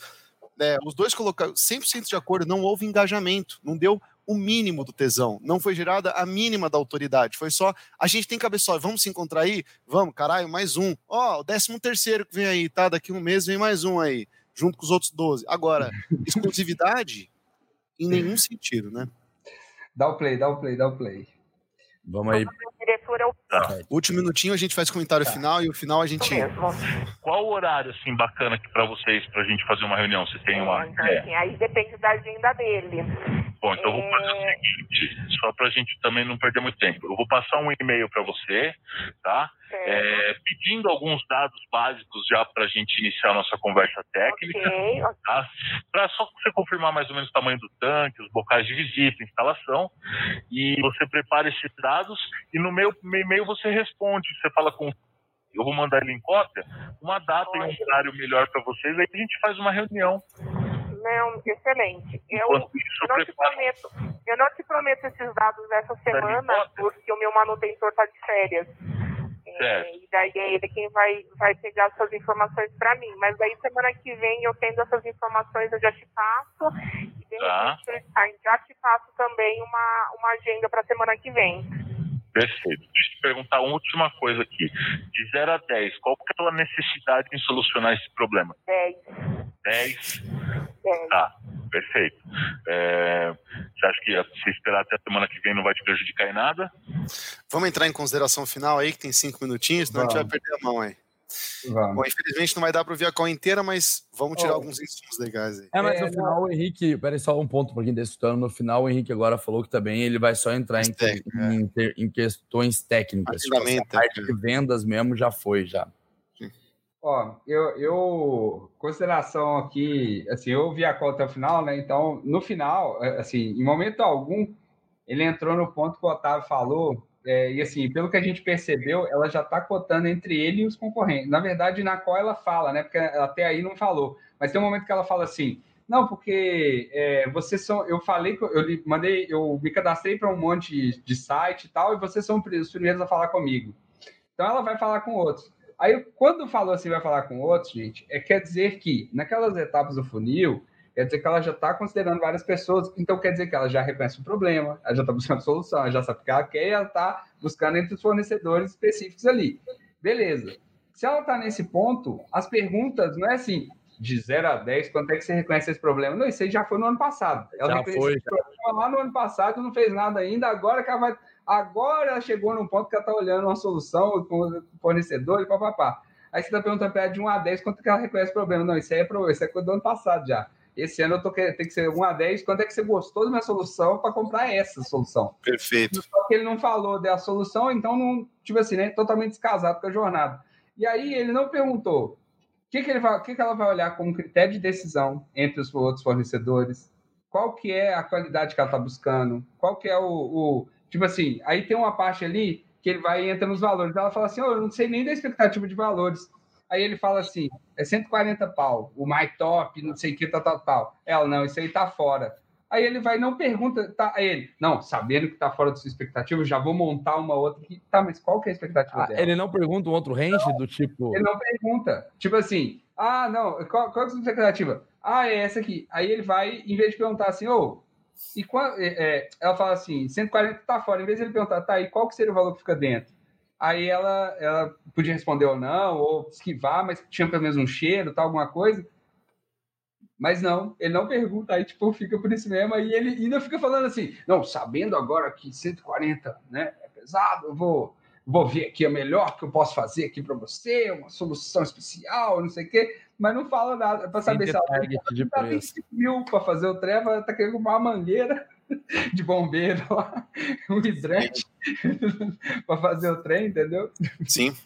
é, os dois colocaram 100% de acordo, não houve engajamento, não deu o mínimo do tesão, não foi gerada a mínima da autoridade, foi só a gente tem cabeçote, vamos se encontrar aí? Vamos, caralho, mais um. Ó, o décimo terceiro que vem aí, tá? Daqui um mês vem mais um aí, junto com os outros 12. Agora, (laughs) exclusividade, em nenhum sentido, né? Dá o play, dá o play, dá o play. Vamos aí. Diretor é o Último minutinho a gente faz comentário final e o final a gente. mesmo. Qual o horário, assim, bacana aqui pra vocês, pra gente fazer uma reunião? Vocês têm uma Então, ideia? assim, aí depende da agenda dele. Bom, então eu vou fazer o seguinte, só pra gente também não perder muito tempo. Eu vou passar um e-mail pra você, tá? É, pedindo alguns dados básicos já pra gente iniciar a nossa conversa técnica. Ok, ok. tá? Para só você confirmar mais ou menos o tamanho do tanque, os bocais de visita, instalação, e você prepara esses dados e no meu meu e-mail você responde, você fala com eu vou mandar ele em cópia, uma data e um horário melhor para vocês, aí a gente faz uma reunião. Não, excelente. Eu, isso, eu eu não te prometo, eu não te prometo esses dados essa semana, importa. porque o meu manutentor está de férias. É, e daí é ele quem vai, vai pegar essas informações para mim. Mas daí semana que vem eu tendo essas informações, eu já te passo. E de Tá. repente já te passo também uma, uma agenda para semana que vem. Perfeito. Deixa eu te perguntar uma última coisa aqui. De 0 a 10, qual que é a tua necessidade em solucionar esse problema? 10. 10? 10. Tá, perfeito. É, você acha que se esperar até a semana que vem não vai te prejudicar em nada? Vamos entrar em consideração final aí, que tem cinco minutinhos, senão a gente vai Vamos. perder a mão aí. Vamos. Bom, infelizmente não vai dar para ouvir a call inteira, mas vamos tirar Oh. alguns insumos legais aí. É, mas É, no final o Henrique, peraí, só um ponto pra quem tá escutando. No final, o Henrique agora falou que também ele vai só entrar em, Técnico, é. em, em questões técnicas. Tipo, a parte é. de vendas mesmo já foi, já. Ó, eu, eu, consideração aqui, assim, eu vi a call até o final, né? Então, no final, é, assim, em momento algum, ele entrou no ponto que o Otávio falou, é, e assim, pelo que a gente percebeu, ela já está cotando entre ele e os concorrentes. Na verdade, na qual ela fala, né? Porque até aí não falou. Mas tem um momento que ela fala assim, não, porque é, vocês são. Eu falei eu, mandei, eu me cadastrei para um monte de site e tal, e vocês são os primeiros a falar comigo. Então ela vai falar com outros. Aí, quando falou assim, vai falar com outros, gente, é, quer dizer que naquelas etapas do funil, quer dizer que ela já está considerando várias pessoas, então quer dizer que ela já reconhece o problema, ela já está buscando solução, ela já sabe o que ela quer e ela está buscando entre os fornecedores específicos ali. Beleza. Se ela está nesse ponto, as perguntas não é assim, de 0 a 10, quanto é que você reconhece esse problema? Não, isso aí já foi no ano passado. Ela Já reconheceu foi, esse problema lá no ano passado, não fez nada ainda, agora que ela vai Agora ela chegou num ponto que ela está olhando uma solução com o fornecedor e papapá. Aí você está perguntando para ela de 1 a 10 quanto que ela reconhece o problema. Não, isso aí é, pro, isso é coisa do ano passado já. Esse ano eu tô querendo, tem que ser 1 a 10. Quanto é que você gostou da minha solução para comprar essa solução? Perfeito. Só que ele não falou da solução, então não, tipo assim, né? Totalmente descasado com a jornada. E aí ele não perguntou o que, que, ele vai, o que, que ela vai olhar como critério de decisão entre os outros fornecedores, qual que é a qualidade que ela está buscando, qual que é o, o Tipo assim, aí tem uma parte ali que ele vai e entra nos valores. Ela fala assim: oh, eu não sei nem da expectativa de valores. Aí ele fala assim: é 140 pau, o mais top, não sei o que, tal, tal, tal. Ela, não, isso aí tá fora. Aí ele vai não pergunta, tá? Aí ele, não, sabendo que tá fora da sua expectativa, já vou montar uma outra que tá, mas qual que é a expectativa Ah, dela? ele não pergunta um outro range do tipo. Ele não pergunta. Tipo assim, ah, não, qual, qual é a sua expectativa? Ah, é essa aqui. Aí ele vai, em vez de perguntar assim, ô, e qual, é, é, ela fala assim, 140 tá fora. Em vez de ele perguntar, tá, e qual que seria o valor que fica dentro? Aí ela, ela podia responder ou não, ou esquivar, mas tinha pelo menos um cheiro, tal, alguma coisa. Mas não, ele não pergunta, aí tipo, fica por isso mesmo, aí ele ainda fica falando assim, não, sabendo agora que 140, né, é pesado, eu vou, vou ver aqui a melhor que eu posso fazer aqui para você, uma solução especial, não sei o quê, mas não fala nada, para saber se ela tem, preço. 5 mil para fazer o treva, tá querendo uma mangueira (laughs) de bombeiro lá, (laughs) um hidrante (laughs) para fazer o trem, entendeu? Sim.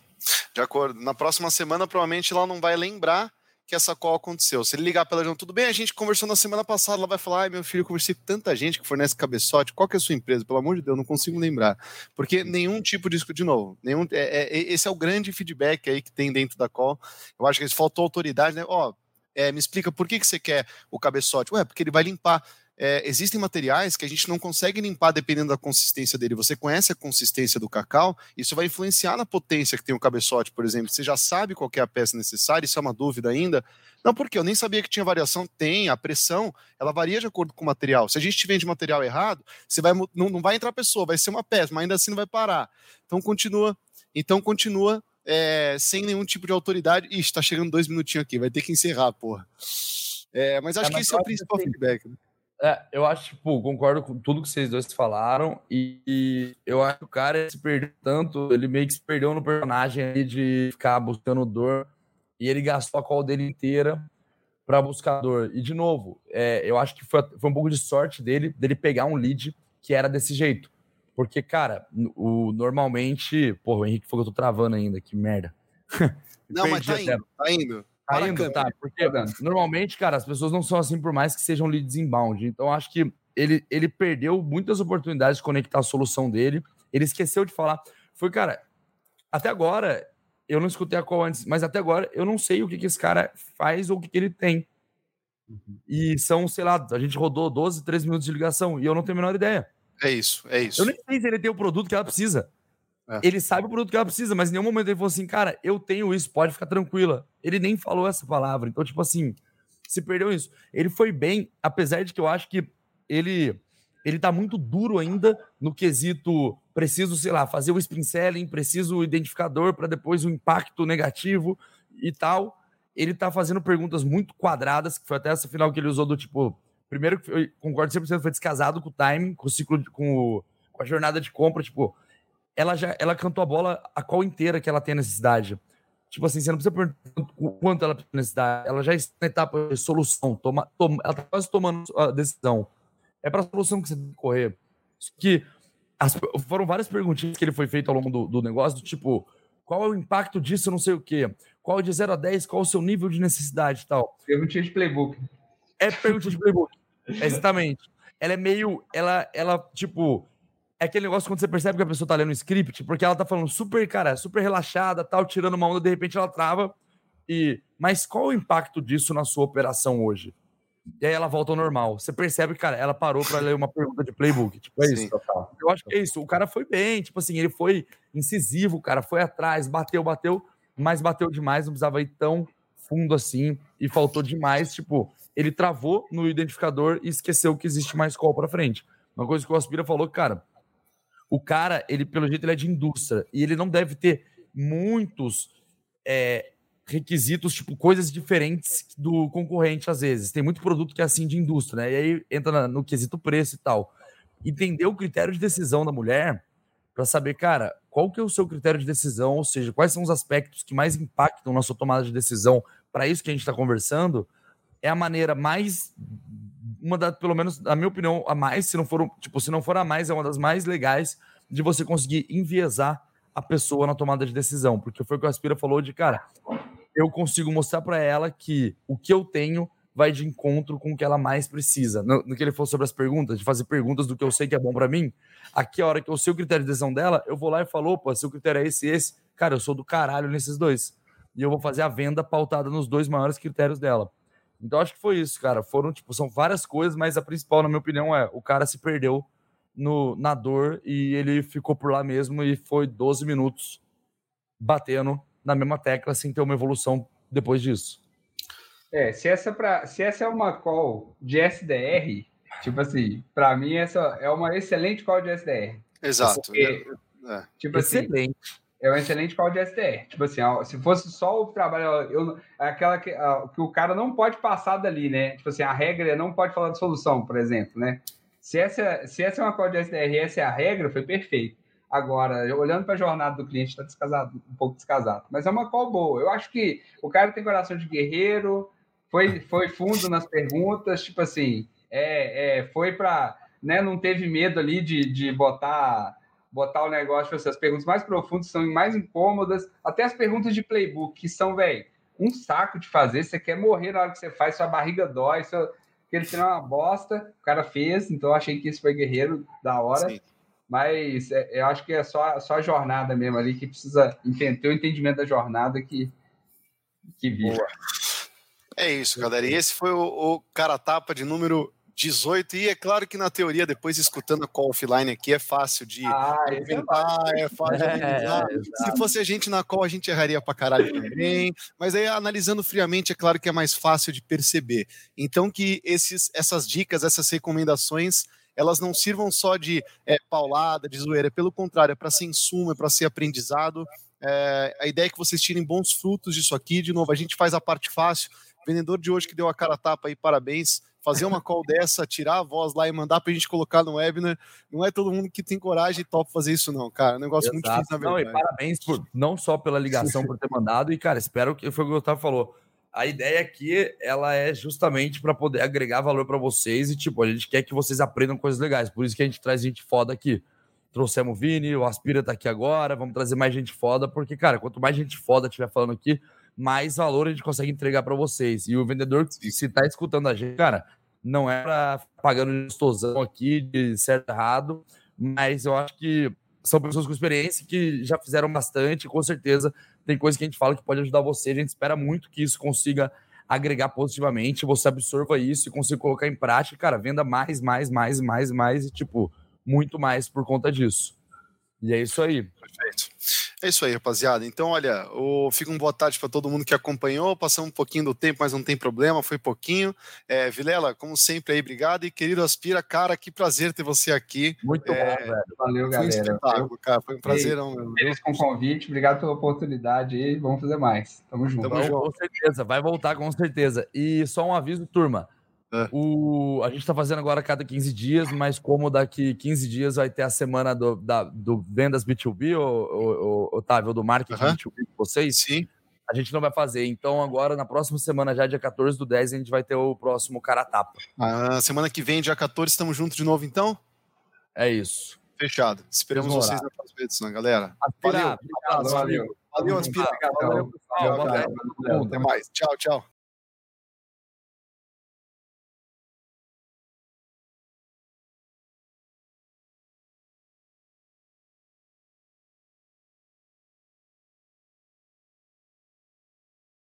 De acordo. Na próxima semana, provavelmente ela não vai lembrar que essa call aconteceu. Se ele ligar para ela, tudo bem, a gente conversou na semana passada, ela vai falar, ai meu filho, eu conversei com tanta gente que fornece cabeçote, qual que é a sua empresa? Pelo amor de Deus, não consigo lembrar. Porque nenhum tipo de, de novo, nenhum, é, é, esse é o grande feedback aí que tem dentro da call. Eu acho que faltou autoridade, né? Ó, é, me explica por que, que você quer o cabeçote? Ué, porque ele vai limpar é, existem materiais que a gente não consegue limpar dependendo da consistência dele. Você conhece a consistência do cacau, isso vai influenciar na potência que tem o cabeçote, por exemplo. Você já sabe qual é a peça necessária, isso é uma dúvida ainda. Não, porque eu nem sabia que tinha variação. Tem, a pressão, ela varia de acordo com o material. Se a gente te vende material errado, você vai, não, não vai entrar pessoa, vai ser uma peça, mas ainda assim não vai parar. Então continua, então continua é, sem nenhum tipo de autoridade. Ixi, tá chegando dois minutinhos aqui, vai ter que encerrar, porra. É, mas acho é, mas que esse é o principal assim, feedback. Né? É, eu acho, tipo, concordo com tudo que vocês dois falaram e, e, eu acho que o cara se perdeu tanto, ele meio que se perdeu no personagem ali de ficar buscando dor e ele gastou a call dele inteira para buscar dor. E, de novo, é, eu acho que foi, foi um pouco de sorte dele, dele pegar um lead que era desse jeito. Porque, cara, o, normalmente... Porra, o Henrique falou que eu tô travando ainda, que merda. (laughs) Não, mas tá indo, tá indo. Ainda, tá, porque normalmente, cara, as pessoas não são assim por mais que sejam leads inbound. Então, acho que ele, ele perdeu muitas oportunidades de conectar a solução dele. Ele esqueceu de falar. Foi, cara, até agora, eu não escutei a call antes, mas até agora eu não sei o que, que esse cara faz ou o que, que ele tem. Uhum. E são, sei lá, a gente rodou 12, 13 minutos de ligação e eu não tenho a menor ideia. É isso, é isso. Eu nem sei se ele tem o produto que ela precisa. É. Ele sabe o produto que ela precisa, mas em nenhum momento ele falou assim, cara, eu tenho isso, pode ficar tranquila. Ele nem falou essa palavra. Então, tipo assim, se perdeu isso. Ele foi bem, apesar de que eu acho que ele ele tá muito duro ainda no quesito preciso, sei lá, fazer o spin selling, preciso o identificador para depois o impacto negativo e tal. Ele tá fazendo perguntas muito quadradas, que foi até essa final que ele usou do tipo, primeiro que eu concordo 100% foi descasado com o timing, com o ciclo com, o, com a jornada de compra, tipo, ela já ela cantou a bola a qual inteira que ela tem necessidade. Tipo assim, você não precisa perguntar o quanto ela tem necessidade. Ela já está na etapa de solução. Toma, toma, ela está quase tomando a decisão. É para a solução que você tem que correr. Que as, foram várias perguntinhas que ele foi feito ao longo do, do negócio, do tipo, qual é o impacto disso, não sei o quê. Qual é de 0 a 10, qual é o seu nível de necessidade e tal. Perguntinha de playbook. É perguntinha de playbook. Exatamente. Ela é meio. Ela, ela, tipo, é aquele negócio quando você percebe que a pessoa tá lendo um script, porque ela tá falando super, cara, super relaxada, tal, tirando uma onda, de repente ela trava. E, mas qual o impacto disso na sua operação hoje? E aí ela volta ao normal. Você percebe, cara, ela parou para ler uma pergunta de playbook. Tipo, é Sim, isso. Total. Eu acho que é isso. O cara foi bem, tipo assim, ele foi incisivo, cara, foi atrás, bateu, bateu, mas bateu demais, não precisava ir tão fundo assim e faltou demais, tipo, ele travou no identificador e esqueceu que existe mais call para frente. Uma coisa que o Aspira falou, cara, o cara, ele pelo jeito, ele é de indústria e ele não deve ter muitos é, requisitos, tipo, coisas diferentes do concorrente, às vezes. Tem muito produto que é assim de indústria, né? E aí entra no quesito preço e tal. Entender o critério de decisão da mulher para saber, cara, qual que é o seu critério de decisão, ou seja, quais são os aspectos que mais impactam na sua tomada de decisão para isso que a gente está conversando, é a maneira mais uma da, pelo menos, na minha opinião, a mais, se não for, tipo, se não for a mais, é uma das mais legais de você conseguir enviesar a pessoa na tomada de decisão, porque foi o que o Aspira falou de, cara, eu consigo mostrar para ela que o que eu tenho vai de encontro com o que ela mais precisa. No, no, que ele falou sobre as perguntas, de fazer perguntas do que eu sei que é bom para mim, aqui a hora que eu sei o critério de decisão dela, eu vou lá e falo, opa, seu critério é esse e esse, cara, eu sou do caralho nesses dois. E eu vou fazer a venda pautada nos dois maiores critérios dela. Então acho que foi isso, cara. Foram, tipo, são várias coisas, mas a principal, na minha opinião, é o cara se perdeu no, na dor e ele ficou por lá mesmo e foi 12 minutos batendo na mesma tecla sem ter uma evolução depois disso. É, se essa, pra, se essa é uma call de SDR, tipo assim, para mim essa é uma excelente call de SDR. Exato. Porque, é. Tipo excelente. Assim, é um excelente call de STR. Tipo assim, se fosse só o trabalho, eu, é aquela que, que o cara não pode passar dali, né? Tipo assim, a regra é não pode falar de solução, por exemplo, né? Se essa, se essa é uma call de STR e essa é a regra, foi perfeito. Agora, olhando para a jornada do cliente, está descasado, um pouco descasado. Mas é uma call boa. Eu acho que o cara tem coração de guerreiro, foi, foi fundo nas perguntas, tipo assim, é, é foi para. Né, não teve medo ali de, de botar botar o negócio, assim, as perguntas mais profundas são mais incômodas, até as perguntas de playbook, que são, velho, um saco de fazer, você quer morrer na hora que você faz, sua barriga dói, seu... aquele final é uma bosta, o cara fez, então eu achei que isso foi guerreiro da hora. Sim. Mas é, eu acho que é só, só a jornada mesmo ali que precisa entender o entendimento da jornada que, que vive. É isso, galera. E esse foi o, o cara tapa de número 18, e é claro que na teoria, depois escutando a call offline aqui, é fácil de ah, inventar, é fácil de analisar. É, é, Se fosse a gente na call, a gente erraria pra caralho também. Mas aí, analisando friamente, é claro que é mais fácil de perceber. Então, que esses, essas dicas, essas recomendações, elas não sirvam só de é, paulada, de zoeira, pelo contrário, é para ser insumo, é para ser aprendizado. É, a ideia é que vocês tirem bons frutos disso aqui. De novo, a gente faz a parte fácil. O vendedor de hoje que deu a cara a tapa aí, parabéns fazer uma call dessa, tirar a voz lá e mandar pra gente colocar no webinar. Não é todo mundo que tem coragem e top fazer isso, não, cara. É um negócio Exato. muito difícil, na verdade. Não, e parabéns por, não só pela ligação por ter mandado, e, cara, espero que foi o que o Gustavo falou. A ideia aqui, ela é justamente para poder agregar valor para vocês e, tipo, a gente quer que vocês aprendam coisas legais. Por isso que a gente traz gente foda aqui. Trouxemos o Vini, o Aspira tá aqui agora, vamos trazer mais gente foda, porque, cara, quanto mais gente foda estiver falando aqui, mais valor a gente consegue entregar para vocês. E o vendedor, se tá escutando a gente, cara, não é para pagando gostosão aqui de certo errado, mas eu acho que são pessoas com experiência que já fizeram bastante, com certeza tem coisa que a gente fala que pode ajudar você, a gente espera muito que isso consiga agregar positivamente, você absorva isso e consiga colocar em prática, cara, venda mais, mais, mais, mais, mais e tipo, muito mais por conta disso. E é isso aí. Perfeito. É isso aí, rapaziada. Então, olha, o... fica uma boa tarde para todo mundo que acompanhou. Passamos um pouquinho do tempo, mas não tem problema, foi pouquinho. É, Vilela, como sempre aí, obrigado. E querido Aspira, cara, que prazer ter você aqui. Muito é... bom, velho. Valeu, galera. Foi um espetáculo, cara. Foi um prazer. Eles com o convite, obrigado pela oportunidade aí. Vamos fazer mais. Tamo junto. Tamo junto. Com certeza, vai voltar com certeza. E só um aviso, turma. É. O, a gente está fazendo agora cada 15 dias, mas como daqui 15 dias vai ter a semana do, da, do vendas B2B, o, o, Otávio, do marketing uhum. B2B com vocês, Sim. a gente não vai fazer. Então, agora, na próxima semana, já dia 14 do 10, a gente vai ter o próximo cara tapa. Ah, semana que vem, dia 14, estamos juntos de novo, então? É isso. Fechado. Esperamos vocês na próxima edição, galera. Valeu. Valeu, valeu. Valeu, Aspira. Valeu, pessoal. Até mais. Tchau, tchau.